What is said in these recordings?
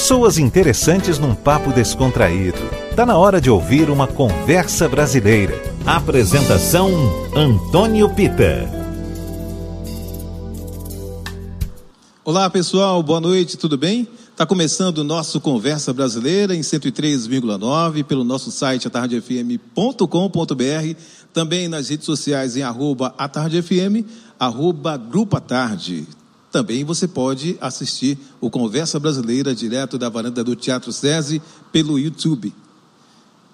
Pessoas interessantes num papo descontraído. Tá na hora de ouvir uma conversa brasileira. Apresentação Antônio Pita. Olá pessoal, boa noite, tudo bem? Está começando o nosso Conversa Brasileira em 103,9 pelo nosso site atardefm.com.br, também nas redes sociais em arroba atardefm, arroba Grupo. Também você pode assistir o Conversa Brasileira direto da varanda do Teatro SESI pelo YouTube.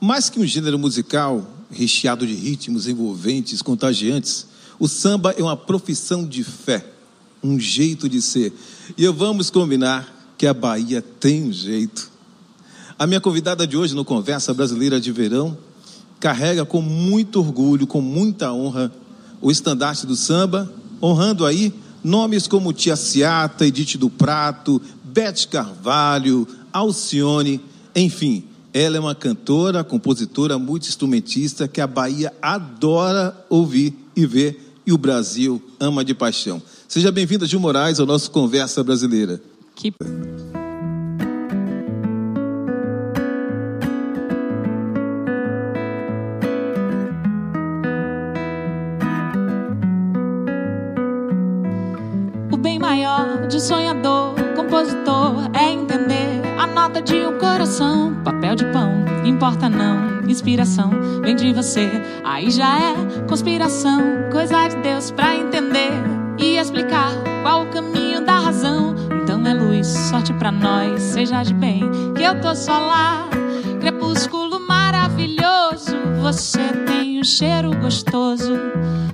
Mais que um gênero musical recheado de ritmos envolventes, contagiantes, o samba é uma profissão de fé, um jeito de ser. E vamos combinar que a Bahia tem um jeito. A minha convidada de hoje no Conversa Brasileira de Verão carrega com muito orgulho, com muita honra, o estandarte do samba, honrando aí nomes como Tia Ciata, Edith do Prato, Bete Carvalho, Alcione, enfim, ela é uma cantora, compositora, multi-instrumentista que a Bahia adora ouvir e ver e o Brasil ama de paixão. Seja bem-vinda, Gil Moraes, ao nosso Conversa Brasileira. Que... a nota de um coração. Papel de pão, importa não, inspiração vem de você. Aí já é conspiração, coisa de Deus pra entender e explicar qual o caminho da razão. Então é luz, sorte pra nós, seja de bem, que eu tô só lá. Crepúsculo maravilhoso, você tem um cheiro gostoso.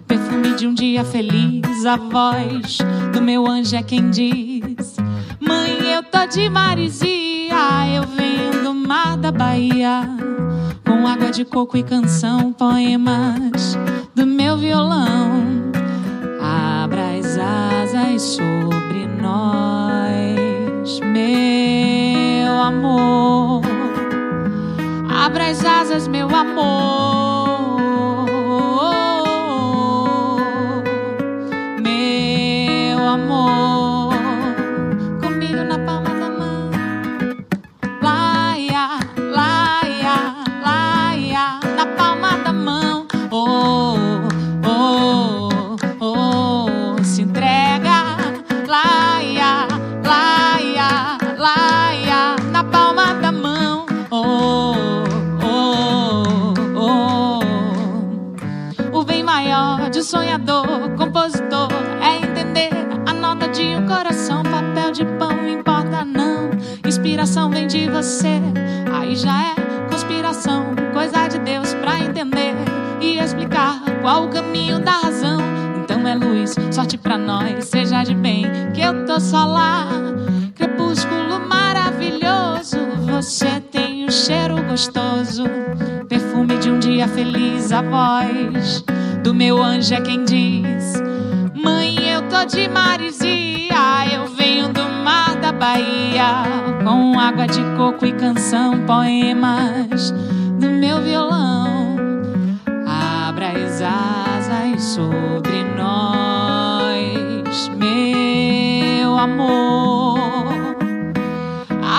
Perfume de um dia feliz, a voz do meu anjo é quem diz: Mãe, eu tô de marisia, eu venho do mar da Bahia. Com água de coco e canção, poemas do meu violão. Abra as asas sobre nós, meu amor. Abra as asas, meu amor. Você. Aí já é conspiração, coisa de Deus pra entender e explicar qual o caminho da razão. Então é luz, sorte pra nós, seja de bem, que eu tô só lá. Crepúsculo maravilhoso, você tem um cheiro gostoso. Perfume de um dia feliz, a voz do meu anjo é quem diz: Mãe, eu tô de marisia, eu venho do mar da Bahia. Com água de coco e canção, poemas do meu violão. Abra as asas sobre nós, meu amor.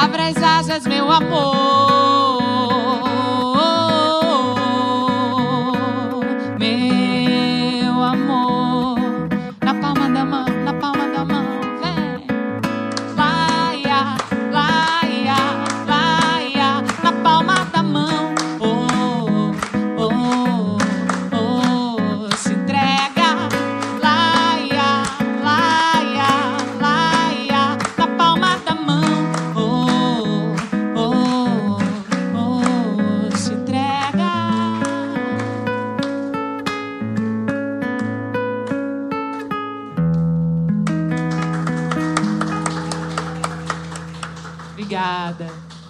Abra as asas, meu amor.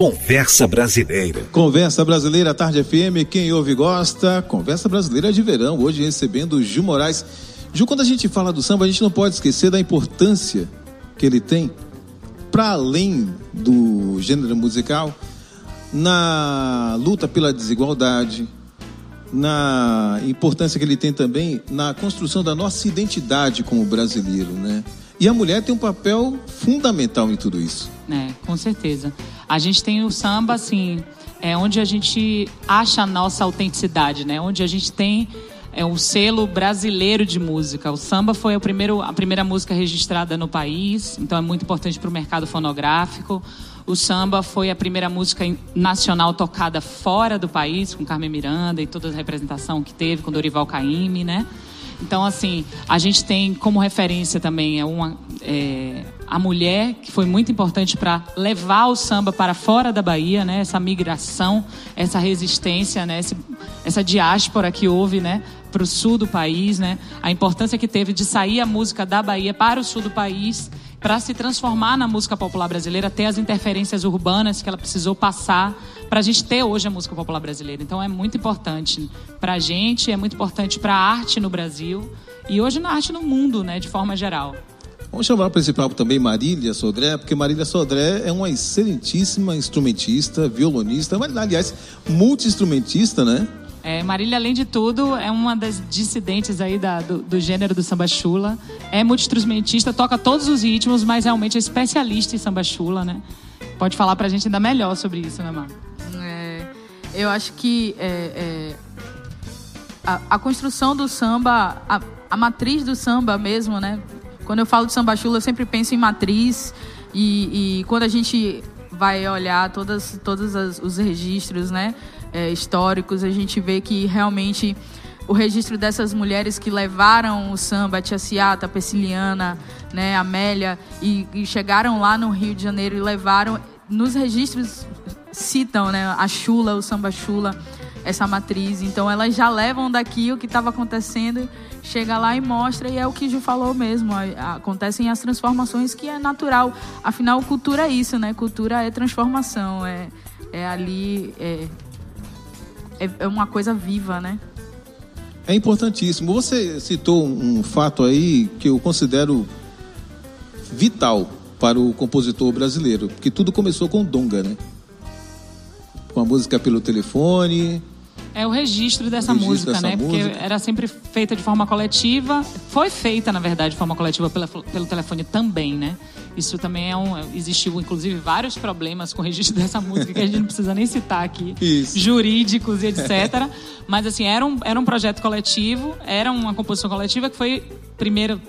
Conversa Brasileira. Conversa Brasileira Tarde FM, quem ouve gosta. Conversa Brasileira de Verão, hoje recebendo o Gil Moraes. Gil, quando a gente fala do samba, a gente não pode esquecer da importância que ele tem para além do gênero musical na luta pela desigualdade, na importância que ele tem também na construção da nossa identidade como brasileiro, né? E a mulher tem um papel fundamental em tudo isso. É, com certeza. A gente tem o samba, assim, é onde a gente acha a nossa autenticidade, né? Onde a gente tem é o selo brasileiro de música. O samba foi o primeiro, a primeira música registrada no país, então é muito importante para o mercado fonográfico. O samba foi a primeira música nacional tocada fora do país, com Carmen Miranda e toda a representação que teve com Dorival Caymmi, né? Então, assim, a gente tem como referência também é uma, é, a mulher, que foi muito importante para levar o samba para fora da Bahia, né? Essa migração, essa resistência, né? Esse, essa diáspora que houve, né? Para o sul do país, né? A importância que teve de sair a música da Bahia para o sul do país para se transformar na música popular brasileira, ter as interferências urbanas que ela precisou passar para a gente ter hoje a música popular brasileira. Então é muito importante para a gente, é muito importante para a arte no Brasil e hoje na arte no mundo, né, de forma geral. Vamos chamar para esse papo também Marília Sodré, porque Marília Sodré é uma excelentíssima instrumentista, violonista, mas, aliás, multi-instrumentista, né? É, Marília, além de tudo, é uma das dissidentes aí da, do, do, gênero do samba chula. É multi-instrumentista, toca todos os ritmos, mas realmente é especialista em samba chula, né? Pode falar pra gente ainda melhor sobre isso, né, Mar? É, eu acho que é, é, a, a, construção do samba, a, a, matriz do samba mesmo, né? Quando eu falo de samba chula, eu sempre penso em matriz. E, e quando a gente vai olhar todas, todos os registros, né? É, históricos, a gente vê que realmente o registro dessas mulheres que levaram o samba, a Tia Ciata, a né, a Amélia, e, e, chegaram lá no Rio de Janeiro e levaram, nos registros citam né, a chula, o samba chula, essa matriz. Então elas já levam daqui o que estava acontecendo, chega lá e mostra, e é o que Ju falou mesmo. Acontecem as transformações que é natural. Afinal, cultura é isso, né? Cultura é transformação, é, é ali. É, é, é uma coisa viva, né? É importantíssimo. Você citou um fato aí que eu considero vital para o compositor brasileiro, porque tudo começou com Donga, né? Com a música pelo telefone, é o registro dessa o registro música, dessa né? Música. Porque era sempre feita de forma coletiva. Foi feita, na verdade, de forma coletiva pela, pelo telefone também, né? Isso também é um. Existiu, inclusive, vários problemas com o registro dessa música que a gente não precisa nem citar aqui. Isso. Jurídicos e etc. Mas, assim, era um, era um projeto coletivo, era uma composição coletiva que foi primeiro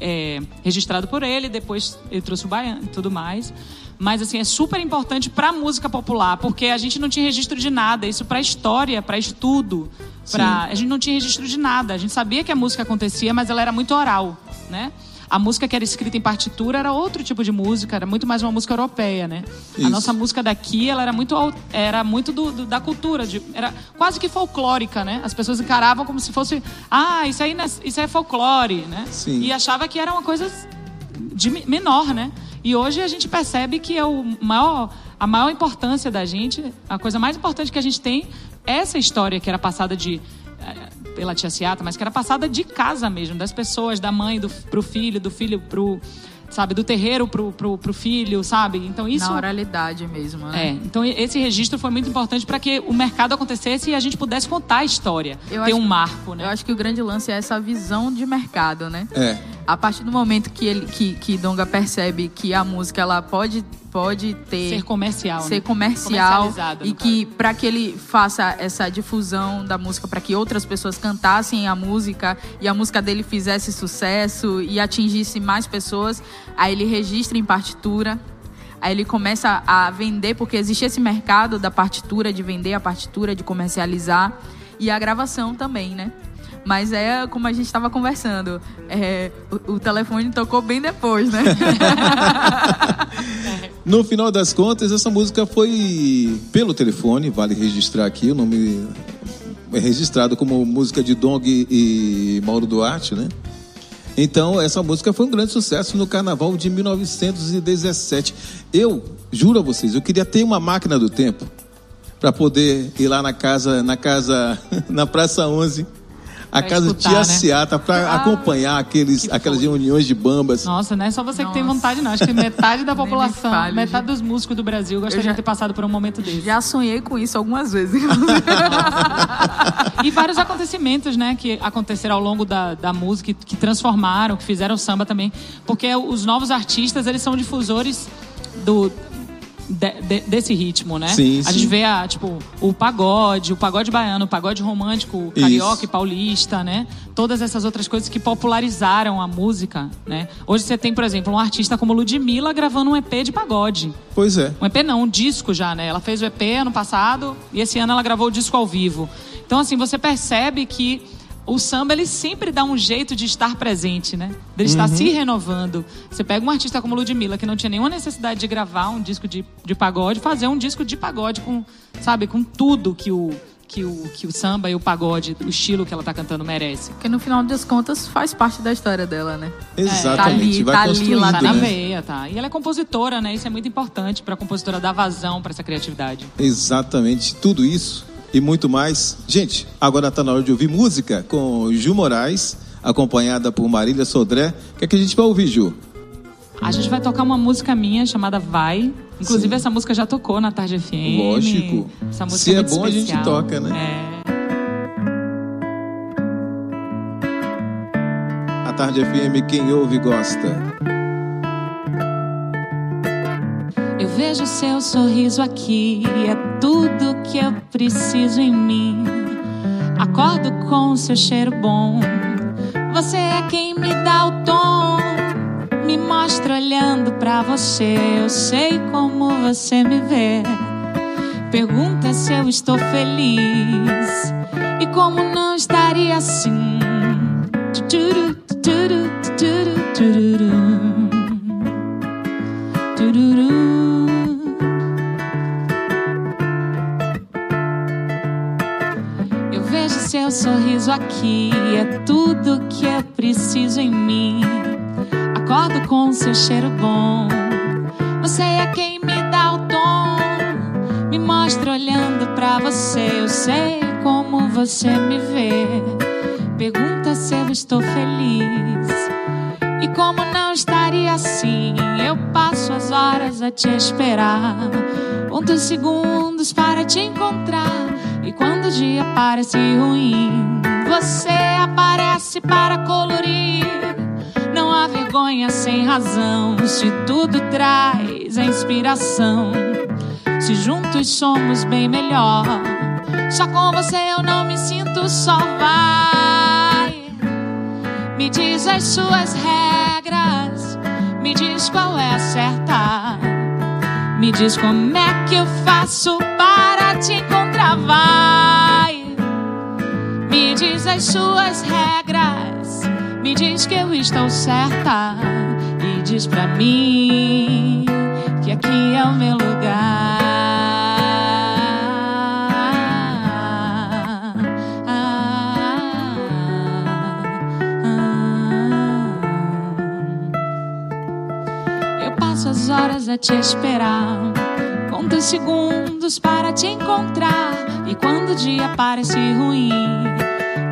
é, registrado por ele, depois ele trouxe o baiano e tudo mais. Mas assim, é super importante para a música popular, porque a gente não tinha registro de nada, isso para história, para estudo, para a gente não tinha registro de nada. A gente sabia que a música acontecia, mas ela era muito oral, né? A música que era escrita em partitura era outro tipo de música, era muito mais uma música europeia, né? Isso. A nossa música daqui, ela era muito, era muito do, do, da cultura, de, era quase que folclórica, né? As pessoas encaravam como se fosse, ah, isso aí, isso aí é folclore, né? Sim. E achava que era uma coisa de menor, né? E hoje a gente percebe que é o maior, a maior importância da gente, a coisa mais importante que a gente tem é essa história que era passada de eh, pela tia Ciata, mas que era passada de casa mesmo, das pessoas, da mãe do, pro filho, do filho pro sabe, do terreiro pro, pro, pro filho, sabe? Então isso na oralidade mesmo, né? É. Então esse registro foi muito importante para que o mercado acontecesse e a gente pudesse contar a história, eu ter um marco, né? Eu acho que o grande lance é essa visão de mercado, né? É. A partir do momento que ele que, que Donga percebe que a música ela pode pode ter ser comercial, ser né? comercial e que para que ele faça essa difusão da música para que outras pessoas cantassem a música e a música dele fizesse sucesso e atingisse mais pessoas, aí ele registra em partitura. Aí ele começa a vender, porque existe esse mercado da partitura, de vender a partitura, de comercializar. E a gravação também, né? Mas é como a gente estava conversando. É, o, o, telefone tocou bem depois, né? no final das contas, essa música foi pelo telefone, vale registrar aqui, o nome é registrado como música de Dong e Mauro Duarte, né? Então, essa música foi um grande sucesso no carnaval de 1917. Eu, juro a vocês, eu queria ter uma máquina do tempo para poder ir lá na casa, na casa, na Praça 11 a Pra casa escutar, Tia né? Seata para Ah, acompanhar aqueles, que aquelas reuniões de bambas. Nossa, não é só você que tem Nossa. vontade, não. Acho que metade da população, fale, metade dos músicos do Brasil gostaria já- de ter passado por um momento desse. Já sonhei com isso algumas vezes. inclusive. E vários acontecimentos, né, que aconteceram ao longo da, da música, que, que transformaram, que fizeram samba também. Porque os novos artistas, eles são difusores do... de- de- desse ritmo, né? Sim, a sim. gente vê a, tipo, o pagode, o pagode baiano, o pagode romântico, o carioca Isso. e paulista, né? Todas essas outras coisas que popularizaram a música, né? Hoje você tem, por exemplo, um artista como Ludmilla gravando um EP de pagode. Pois é. Um EP não, um disco já, né? Ela fez o EP ano passado e esse ano ela gravou o disco ao vivo. Então, assim, você percebe que o samba, ele sempre dá um jeito de estar presente, né? De ele estar se renovando. Você pega um artista como Ludmilla, que não tinha nenhuma necessidade de gravar um disco de, de pagode, fazer um disco de pagode com, sabe, com tudo que o, que o, que o samba e o pagode, o estilo que ela tá cantando merece. Porque no final das contas faz parte da história dela, né? Exatamente. tá ali, Vai tá ali, lá Tá na né? veia, tá? E ela é compositora, né? Isso é muito importante pra compositora dar vazão pra essa criatividade. Exatamente, tudo isso e muito mais. Gente, agora está na hora de ouvir música com Ju Moraes, acompanhada por Marília Sodré. O que, é que a gente vai ouvir, Ju? A gente vai tocar uma música minha chamada Vai. Inclusive, Sim. essa música já tocou na Tarde FM. Lógico. Essa música Se é muito bom, a gente especial. toca, né? É. A Tarde FM, quem ouve gosta. Vejo seu sorriso aqui, é tudo que eu preciso em mim. Acordo com seu cheiro bom. Você é quem me dá o tom. Me mostra olhando pra você. Eu sei como você me vê. Pergunta se eu estou feliz. E como não estaria assim. Tuturu, tuturu, seu sorriso aqui, é tudo que eu preciso em mim. Acordo com seu cheiro bom. Você é quem me dá o tom. Me mostra olhando pra você. Eu sei como você me vê. Pergunta se eu estou feliz. E como não estaria assim, eu passo as horas a te esperar. Conto segundos para te encontrar. Quando o dia parece ruim, você aparece para colorir. Não há vergonha sem razão, se tudo traz a inspiração. Se juntos somos bem melhor. Só com você eu não me sinto só. Vai. Me diz as suas regras, me diz qual é a certa. Me diz como é que eu faço para te encontrar. Vai. Me diz as suas regras, me diz que eu estou certa. E diz pra mim que aqui é o meu lugar. Eu passo as horas a te esperar. Conto os para te encontrar. E quando o dia parece ruim,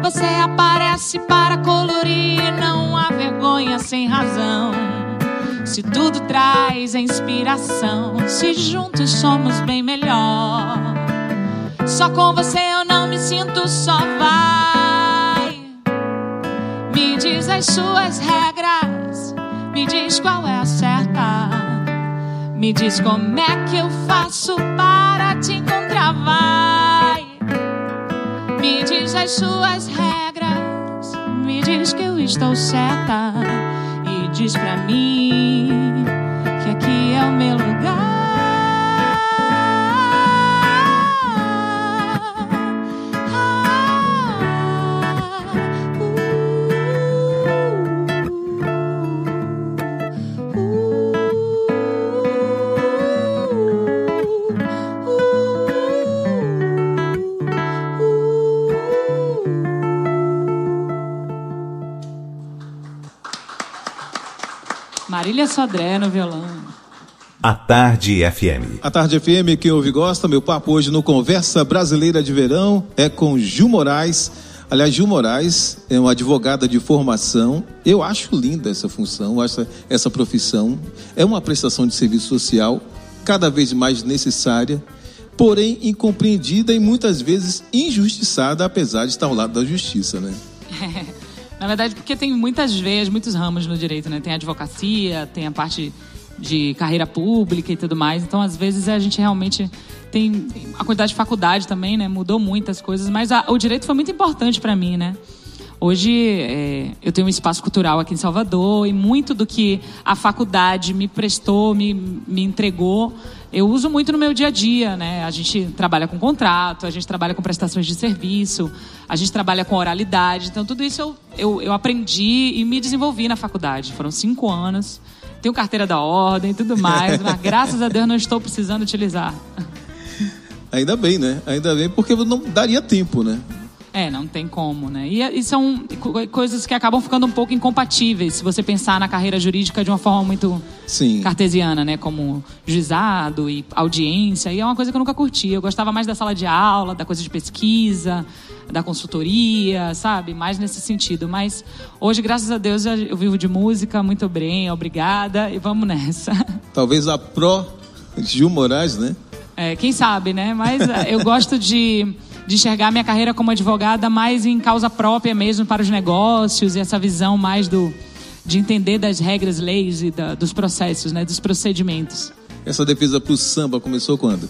você aparece para colorir. Não há vergonha sem razão. Se tudo traz inspiração, se juntos somos bem melhor. Só com você eu não me sinto só. Vai, me diz as suas regras, me diz qual é a certa. Me diz como é que eu faço te encontrar. Vai, me diz as suas regras, me diz que eu estou certa. E diz pra mim que aqui é o meu lugar. Marília Sodré no violão. A Tarde FM. A Tarde FM, quem ouve gosta, meu papo hoje no Conversa Brasileira de Verão é com Ju Moraes, Aliás, Gil Moraes é uma advogada de formação. Eu acho linda essa função, essa, essa profissão. É uma prestação de serviço social cada vez mais necessária, porém incompreendida e muitas vezes injustiçada, apesar de estar ao lado da justiça, né? Na verdade, porque tem muitas veias, muitos ramos no direito, né? Tem a advocacia, tem a parte de carreira pública e tudo mais. Então, às vezes, a gente realmente tem a quantidade de faculdade também, né? Mudou muitas coisas, mas a, o direito foi muito importante para mim, né? Hoje é, eu tenho um espaço cultural aqui em Salvador e muito do que a faculdade me prestou, me, me entregou, eu uso muito no meu dia a dia, né? A gente trabalha com contrato, a gente trabalha com prestações de serviço, a gente trabalha com oralidade. Então tudo isso eu, eu, eu aprendi e me desenvolvi na faculdade. Foram cinco anos, tenho carteira da ordem e tudo mais, mas graças a Deus não estou precisando utilizar. Ainda bem, né? Ainda bem, porque não daria tempo, né? É, não tem como, né? E, e, são coisas que acabam ficando um pouco incompatíveis se você pensar na carreira jurídica de uma forma muito Sim. cartesiana, né? Como juizado e audiência. E é uma coisa que eu nunca curti. Eu gostava mais da sala de aula, da coisa de pesquisa, da consultoria, sabe? Mais nesse sentido. Mas hoje, graças a Deus, eu vivo de música. Muito bem, obrigada. E vamos nessa. Talvez a pró Gil Moraes, né? É, quem sabe, né? Mas é, eu gosto de, de enxergar minha carreira como advogada mais em causa própria mesmo para os negócios e essa visão mais do de entender das regras, leis e da, dos processos, né? Dos procedimentos. Essa defesa para o samba começou quando?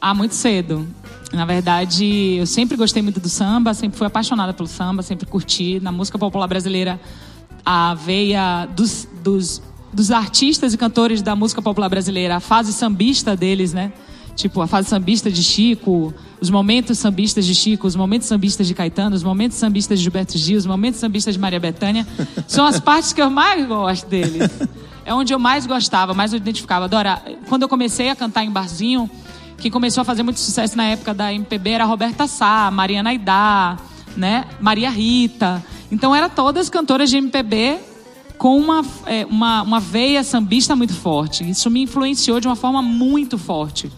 Ah, muito cedo. Na verdade, eu sempre gostei muito do samba, sempre fui apaixonada pelo samba, sempre curti. Na música popular brasileira, a veia dos, dos, dos artistas e cantores da música popular brasileira, a fase sambista deles, né? Tipo, a fase sambista de Chico, os momentos sambistas de Chico, os momentos sambistas de Caetano, os momentos sambistas de Gilberto Gil, os momentos sambistas de Maria Bethânia, são as partes que eu mais gosto deles. É onde eu mais gostava, mais eu identificava. Quando eu comecei a cantar em barzinho, quem começou a fazer muito sucesso na época da MPB era Roberta Sá, Mariana Aidá, né? Maria Rita. Então eram todas cantoras de MPB com uma, é, uma, uma veia sambista muito forte. Isso me influenciou de uma forma muito forte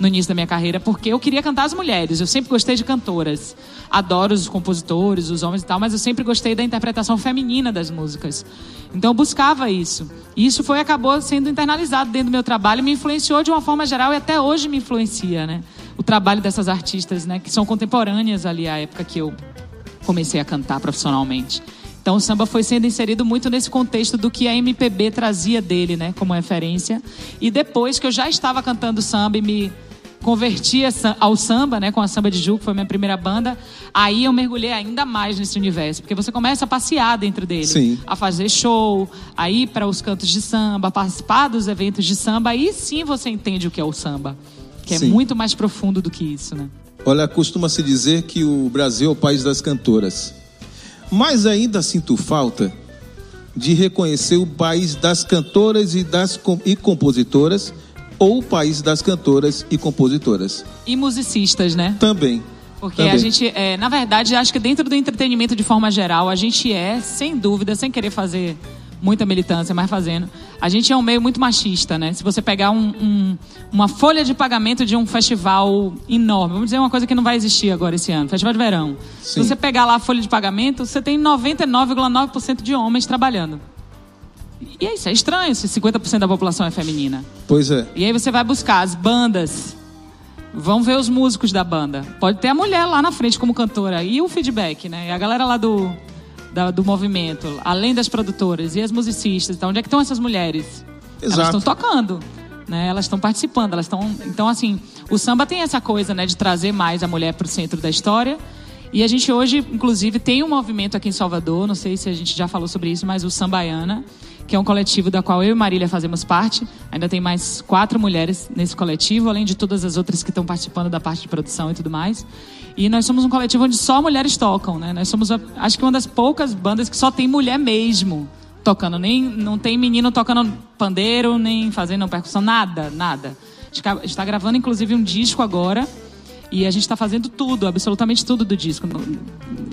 no início da minha carreira, porque eu queria cantar as mulheres. Eu sempre gostei de cantoras. Adoro os compositores, os homens e tal, mas eu sempre gostei da interpretação feminina das músicas. Então eu buscava isso. E isso foi acabou sendo internalizado dentro do meu trabalho, me influenciou de uma forma geral e até hoje me influencia, né? O trabalho dessas artistas, né, que são contemporâneas ali à época que eu comecei a cantar profissionalmente. Então o samba foi sendo inserido muito nesse contexto do que a MPB trazia dele, né, como referência. E depois que eu já estava cantando samba e me converti ao samba, né, com a Samba de Ju, que foi minha primeira banda, aí eu mergulhei ainda mais nesse universo, porque você começa a passear dentro dele, sim. a fazer show, a ir para os cantos de samba, a participar dos eventos de samba, aí sim você entende o que é o samba, que é sim. muito mais profundo do que isso, né? Olha, costuma-se dizer que o Brasil é o país das cantoras. Mas ainda sinto falta de reconhecer o país das cantoras e das e compositoras ou o país das cantoras e compositoras. E musicistas, né? Também. Porque Também. a gente, é, na verdade, acho que dentro do entretenimento de forma geral, a gente é, sem dúvida, sem querer fazer muita militância, mas fazendo, a gente é um meio muito machista, né? Se você pegar um, um, uma folha de pagamento de um festival enorme, vamos dizer uma coisa que não vai existir agora esse ano, festival de verão. Sim. Se você pegar lá a folha de pagamento, você tem 99,9% de homens trabalhando. E é isso, é estranho se 50% da população é feminina. Pois é. E aí você vai buscar as bandas. Vão ver os músicos da banda. Pode ter a mulher lá na frente como cantora. E o feedback, né? E a galera lá do, da, do movimento. Além das produtoras e as musicistas. Então, onde é que estão essas mulheres? Exato. Elas estão tocando. Né? Elas estão participando. Elas estão... Então, assim, o samba tem essa coisa né, de trazer mais a mulher para o centro da história. E a gente hoje, inclusive, tem um movimento aqui em Salvador. Não sei se a gente já falou sobre isso, mas o Sambaiana que é um coletivo da qual eu e Marília fazemos parte. Ainda tem mais quatro mulheres nesse coletivo, além de todas as outras que estão participando da parte de produção e tudo mais. E nós somos um coletivo onde só mulheres tocam, né? Nós somos, acho que uma das poucas bandas que só tem mulher mesmo tocando. Nem, não tem menino tocando pandeiro, nem fazendo percussão, nada, nada. A gente está gravando, inclusive, um disco agora. E a gente está fazendo tudo, absolutamente tudo do disco.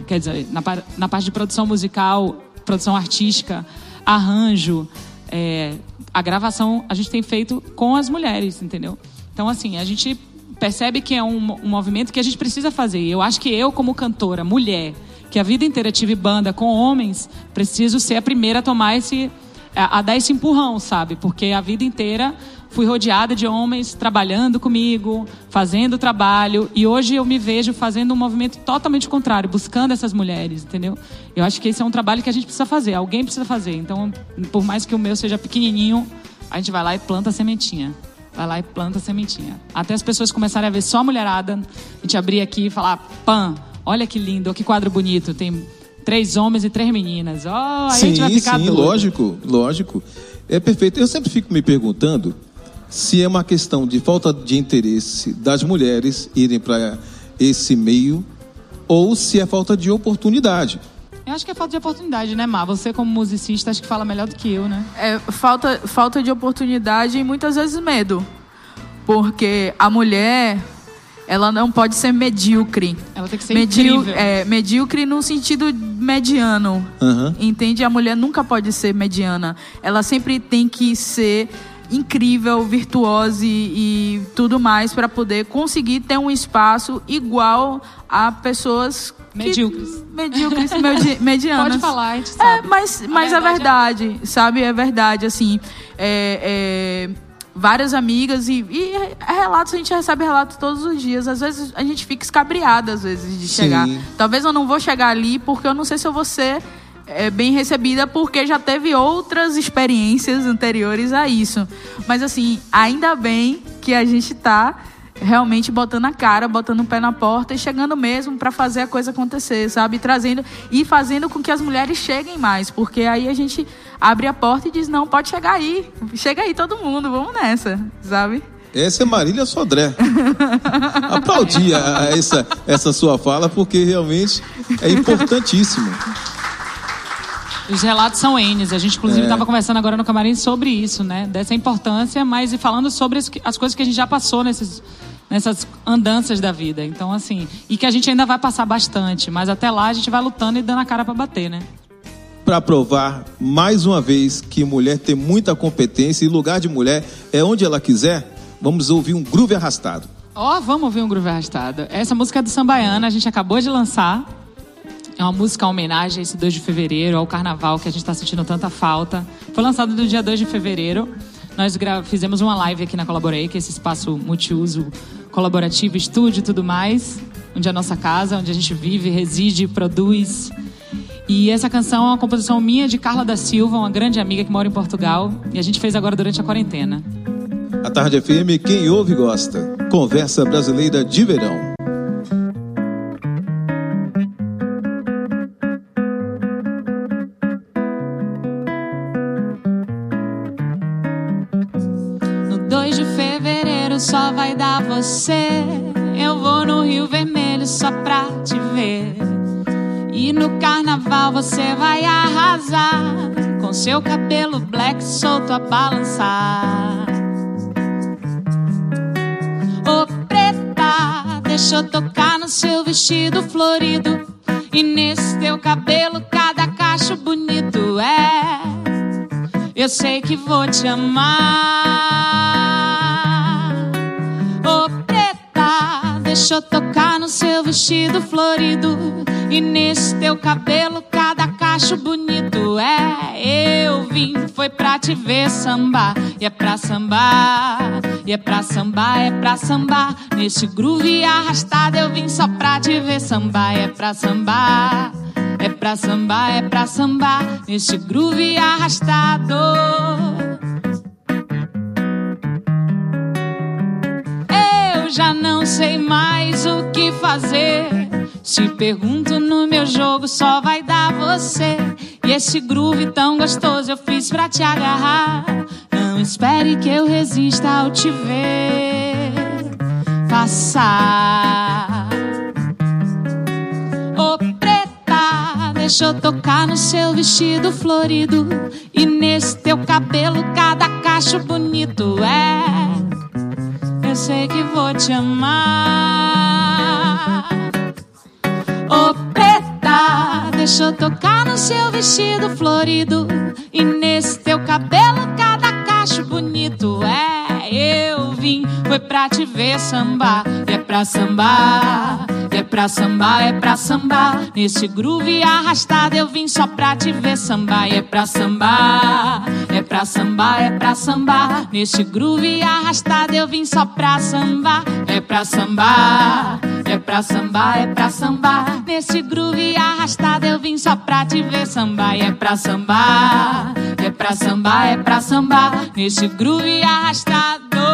Quer dizer, na, na parte de produção musical, produção artística, arranjo, é, a gravação a gente tem feito com as mulheres, entendeu? Então, assim, a gente percebe que é um, um movimento que a gente precisa fazer. Eu acho que eu, como cantora, mulher, que a vida inteira tive banda com homens, preciso ser a primeira a tomar esse a, a dar esse empurrão, sabe? Porque a vida inteira fui rodeada de homens trabalhando comigo, fazendo trabalho, e hoje eu me vejo fazendo um movimento totalmente contrário, buscando essas mulheres, entendeu? Eu acho que esse é um trabalho que a gente precisa fazer, alguém precisa fazer. Então, por mais que o meu seja pequenininho, a gente vai lá e planta a sementinha. Vai lá e planta a sementinha. Até as pessoas começarem a ver só a mulherada, a gente abrir aqui e falar, pã, olha que lindo, que quadro bonito, tem três homens e três meninas. Oh, aí sim, a gente vai ficar sim, doido. lógico, lógico. É perfeito. Eu sempre fico me perguntando se é uma questão de falta de interesse das mulheres irem para esse meio ou se é falta de oportunidade. Eu acho que é falta de oportunidade, né, Mar? Você, como musicista, acho que fala melhor do que eu, né? É, falta, falta de oportunidade e muitas vezes medo. Porque a mulher, ela não pode ser medíocre. Ela tem que ser é, medíocre no sentido mediano. Aham. Entende? A mulher nunca pode ser mediana. Ela sempre tem que ser incrível, virtuosa e, e tudo mais para poder conseguir ter um espaço igual a pessoas que- Medíocres. medíocres, medi- medianas. Pode falar, a gente É, sabe. mas, A mas é verdade verdade, sabe? É verdade, assim. é- é, várias amigas e, e relatos, a gente recebe relatos todos os dias. Às vezes a gente fica escabriada, às vezes, de Sim. chegar. Talvez eu não vou chegar ali porque eu não sei se eu vou ser é, bem recebida porque já teve outras experiências anteriores a isso. Mas assim, ainda bem que a gente tá realmente botando a cara, botando o pé na porta e chegando mesmo para fazer a coisa acontecer, sabe? Trazendo e fazendo com que as mulheres cheguem mais, porque aí a gente abre a porta e diz: "Não, pode chegar aí. Chega aí todo mundo, vamos nessa", sabe? Essa é Marília Sodré. Aplaudi a- a essa, essa sua fala porque realmente é importantíssimo. Os relatos são N's. A gente, inclusive, É. estava conversando agora no camarim sobre isso, né? Dessa importância, mas e falando sobre as, coisas que a gente já passou nesses, nessas andanças da vida. Então, assim, e que a gente ainda vai passar bastante, mas até lá a gente vai lutando e dando a cara para bater, né? Para provar mais uma vez que mulher tem muita competência e lugar de mulher é onde ela quiser, vamos ouvir um groove arrastado. Ó, vamos ouvir um groove arrastado. Essa música é do Sambaiana, a gente acabou de lançar. É uma música em homenagem a esse 2 de fevereiro, ao carnaval que a gente está sentindo tanta falta. Foi lançado no dia 2 de fevereiro. Nós fizemos uma live aqui na Colaborei, que é esse espaço multiuso colaborativo, estúdio e tudo mais. Onde é a nossa casa, onde a gente vive, reside, produz. E essa canção é uma composição minha de Carla da Silva, uma grande amiga que mora em Portugal. E a gente fez agora durante a quarentena. A Tarde FM, quem ouve gosta. Conversa brasileira de verão. Vai dar você. Eu vou no Rio Vermelho só pra te ver. E no carnaval você vai arrasar. Com seu cabelo black solto a balançar. Ô preta, deixa eu tocar no seu vestido florido. E nesse teu cabelo cada cacho bonito é. Eu sei que vou te amar. Eu tocar no seu vestido florido. E nesse teu cabelo, cada cacho bonito é. Eu vim, foi pra te ver sambar. E é pra sambar, e é pra sambar, é pra sambar. Nesse groove arrastado, eu vim só pra te ver sambar. E é pra sambar. É pra sambar, é pra sambar nesse groove arrastado. Já não sei mais o que fazer. Se pergunto no meu jogo, só vai dar você. E esse groove tão gostoso eu fiz pra te agarrar. Não espere que eu resista ao te ver passar. Ô preta, deixa eu tocar no seu vestido florido e nesse teu cabelo cada cacho bonito é. Sei que vou te amar. Ô preta, deixa eu tocar no seu vestido florido e nesse teu cabelo cada cacho bonito foi pra te ver sambar e é pra sambar É pra sambar, é pra sambar. Nesse groove arrastado eu vim só pra te ver sambar. É pra sambar, é pra sambar, é pra sambar. Nesse groove arrastado eu vim só pra sambar. É pra sambar, é pra sambar, é pra sambar. Nesse groove arrastado eu vim só pra te ver sambar. É pra sambar, é pra sambar, é pra sambar. Nesse groove arrastado.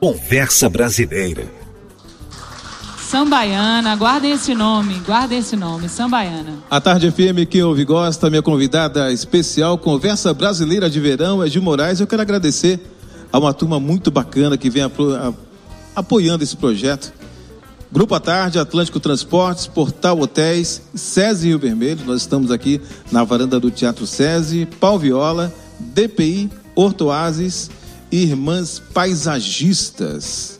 Conversa Brasileira. Sambaiana, guardem esse nome, guardem esse nome, Sambaiana. A Tarde FM, quem ouve gosta, minha convidada especial, Conversa Brasileira de Verão, é de Moraes. Eu quero agradecer a uma turma muito bacana que vem apro- a- apoiando esse projeto. Grupo à Tarde, Atlântico Transportes, Portal Hotéis, SESI Rio Vermelho. Nós estamos aqui na varanda do Teatro SESI, Pau Viola, DPI, Hortoases e Irmãs Paisagistas.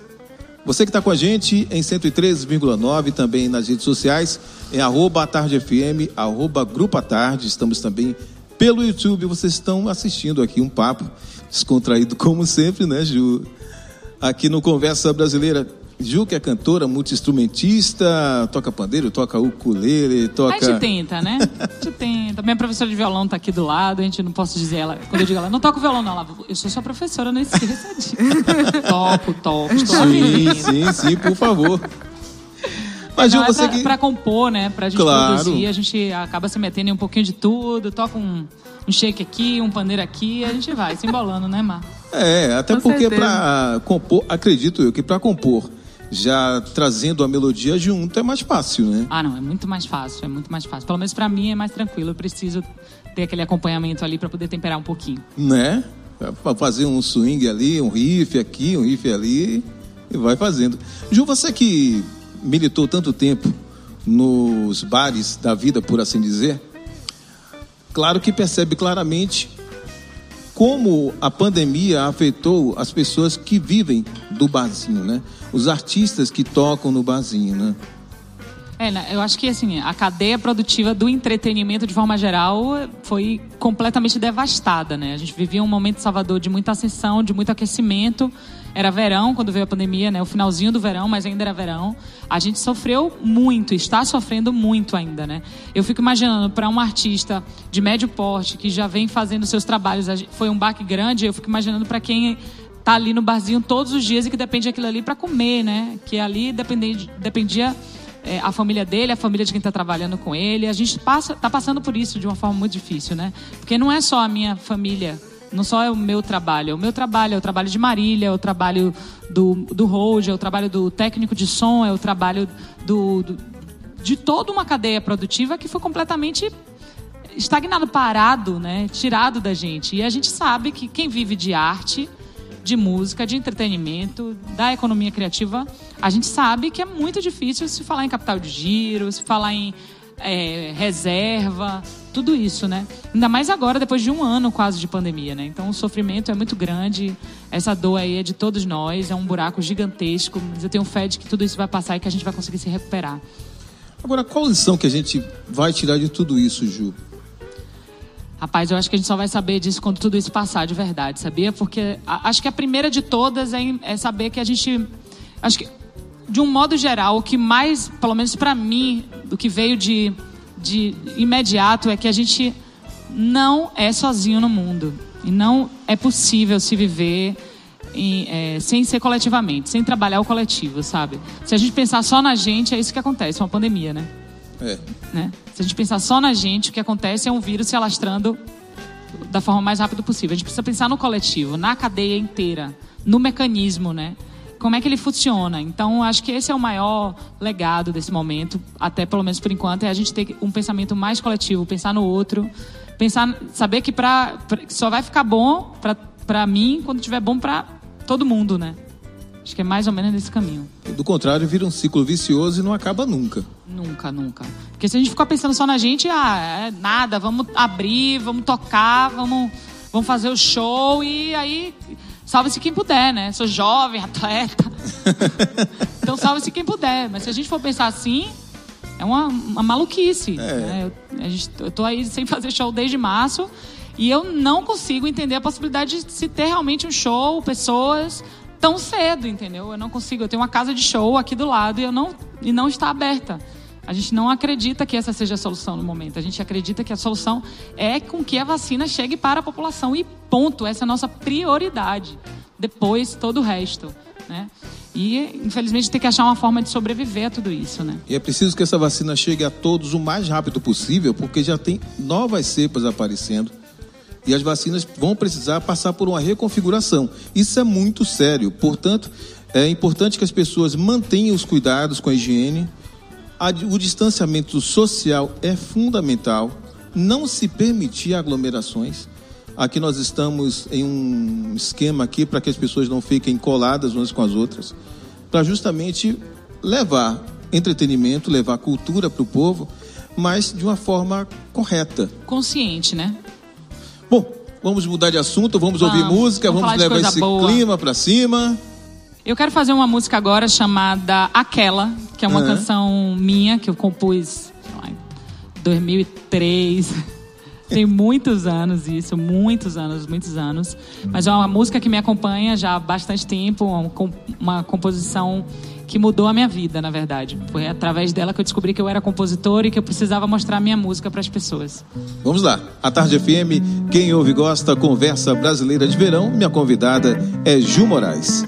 Você que está com a gente em 103,9, também nas redes sociais, em arroba tarde FM, arroba Tarde. Estamos também pelo YouTube. Vocês estão assistindo aqui um papo descontraído, como sempre, né, Ju? Aqui no Conversa Brasileira. Ju, que é cantora, multi-instrumentista, toca pandeiro, toca ukulele, A toca... gente tenta, né? A gente tenta. Minha professora de violão tá aqui do lado, a gente não posso dizer ela. Quando eu digo ela, não toco violão, não. Ela, eu sou sua professora, não esqueça disso. toco, toco, estou Sim, aprendendo. sim, sim, por favor. Mas, Ju, é você pra, que... pra compor, né? Pra gente Claro. produzir, a gente acaba se metendo em um pouquinho de tudo, toca um, um shake aqui, um pandeiro aqui, e a gente vai se embolando, né, Mar? É, até Com porque certeza. para compor, acredito eu que para compor, já trazendo a melodia junto é mais fácil, né? Ah, não, é muito mais fácil, é muito mais fácil. Pelo menos pra mim é mais tranquilo, eu preciso ter aquele acompanhamento ali pra poder temperar um pouquinho. Né? Pra fazer um swing ali, um riff aqui, um riff ali e vai fazendo. Ju, você que militou tanto tempo nos bares da vida, por assim dizer, claro que percebe claramente como a pandemia afetou as pessoas que vivem do barzinho, né? Os artistas que tocam no barzinho, né? É, né, eu acho que assim, a cadeia produtiva do entretenimento de forma geral foi completamente devastada, né? A gente vivia um momento em Salvador de muita ascensão, de muito aquecimento. Era verão quando veio a pandemia, né? O finalzinho do verão, mas ainda era verão. A gente sofreu muito, está sofrendo muito ainda, né? Eu fico imaginando para um artista de médio porte que já vem fazendo seus trabalhos, foi um baque grande, eu fico imaginando para quem tá ali no barzinho todos os dias e que depende daquilo ali para comer, né? Que ali dependia, dependia é, a família dele, a família de quem está trabalhando com ele. A gente passa, tá passando por isso de uma forma muito difícil, né? Porque não é só a minha família, não só é o meu trabalho. É o meu trabalho, é o trabalho de Marília, é o trabalho do, do hold, é o trabalho do técnico de som, é o trabalho do, do- de toda uma cadeia produtiva que foi completamente estagnado, parado, né? Tirado da gente. E a gente sabe que quem vive de arte, de música, de entretenimento, da economia criativa, a gente sabe que é muito difícil se falar em capital de giro, se falar em é, reserva, tudo isso, né? Ainda mais agora, depois de um ano quase de pandemia, né? Então o sofrimento é muito grande, essa dor aí é de todos nós, é um buraco gigantesco, mas eu tenho fé de que tudo isso vai passar e que a gente vai conseguir se recuperar. Agora, qual lição que a gente vai tirar de tudo isso, Ju? Rapaz, eu acho que a gente só vai saber disso quando tudo isso passar de verdade, sabia? Porque a- acho que a primeira de todas é, é saber que a gente. Acho que, de um modo geral, o que mais, pelo menos pra mim, do que veio de, de imediato é que a gente não é sozinho no mundo. E não é possível se viver em- é, sem ser coletivamente, sem trabalhar o coletivo, sabe? Se a gente pensar só na gente, é isso que acontece, uma pandemia, né? É. né? Se a gente pensar só na gente, o que acontece é um vírus se alastrando da forma mais rápida possível. A gente precisa pensar no coletivo, na cadeia inteira, no mecanismo, né? Como é que ele funciona? Então, acho que esse é o maior legado desse momento, até pelo menos por enquanto, é a gente ter um pensamento mais coletivo, pensar no outro, pensar, saber que pra, pra- só vai ficar bom pra mim quando tiver bom pra todo mundo, né? Acho que é mais ou menos nesse caminho. Do contrário, vira um ciclo vicioso e não acaba nunca. Nunca, nunca. Porque se a gente ficar pensando só na gente, ah, é nada, vamos abrir, vamos tocar, vamos, vamos fazer o show e aí salve-se quem puder, né? Sou jovem, atleta. então salve-se quem puder. Mas se a gente for pensar assim, é uma, uma maluquice. né? Eu, a gente, eu tô aí sem fazer show desde março e eu não consigo entender a possibilidade de se ter realmente um show, pessoas tão cedo, entendeu? Eu não consigo. Eu tenho uma casa de show aqui do lado e eu não e não está aberta. A gente não acredita que essa seja a solução no momento. A gente acredita que a solução é com que a vacina chegue para a população e ponto. Essa é a nossa prioridade. Depois todo o resto, né? E, infelizmente, tem que achar uma forma de sobreviver a tudo isso, né? E é preciso que essa vacina chegue a todos o mais rápido possível, porque já tem novas cepas aparecendo e as vacinas vão precisar passar por uma reconfiguração. Isso é muito sério. Portanto, é importante que as pessoas mantenham os cuidados com a higiene. O distanciamento social é fundamental. Não se permitir aglomerações. Aqui nós estamos em um esquema aqui para que as pessoas não fiquem coladas umas com as outras, para justamente levar entretenimento, levar cultura para o povo, mas de uma forma correta. Consciente, né? Bom, vamos mudar de assunto, vamos, vamos ouvir música, vamos, vamos levar esse boa. clima para cima. Eu quero fazer uma música agora chamada Aquela, que é uma uhum. canção minha que eu compus em 2003. Tem muitos anos isso, muitos anos, muitos anos. Mas é uma música que me acompanha já há bastante tempo, uma composição que mudou a minha vida, na verdade. Foi através dela que eu descobri que eu era compositor e que eu precisava mostrar minha música para as pessoas. Vamos lá. A Tarde FM, quem ouve gosta, conversa brasileira de verão. Minha convidada é Ju Moraes.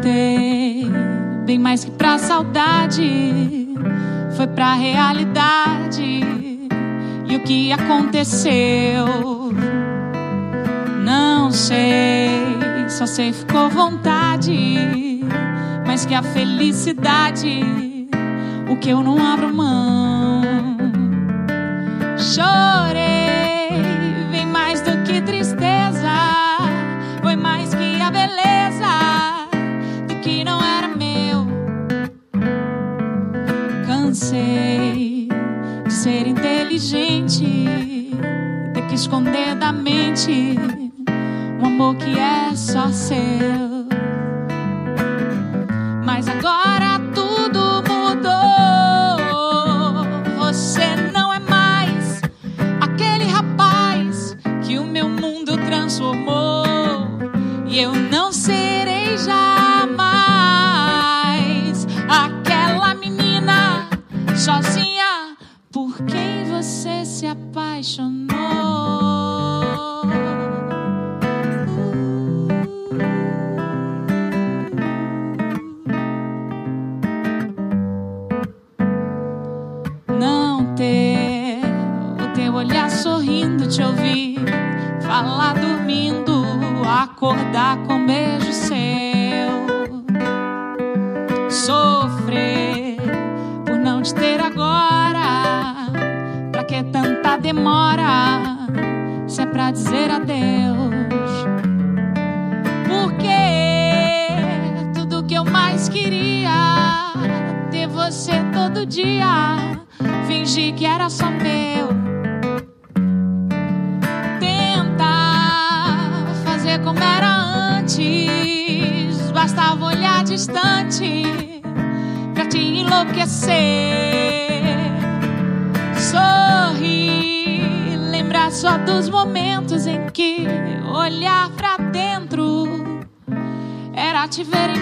Voltei, bem mais que pra saudade, foi pra realidade. E o que aconteceu? Não sei só sei ficou vontade, mas que a felicidade, o que eu não abro mão. Chorei, Cansei de ser inteligente, ter que esconder da mente um amor que é só seu.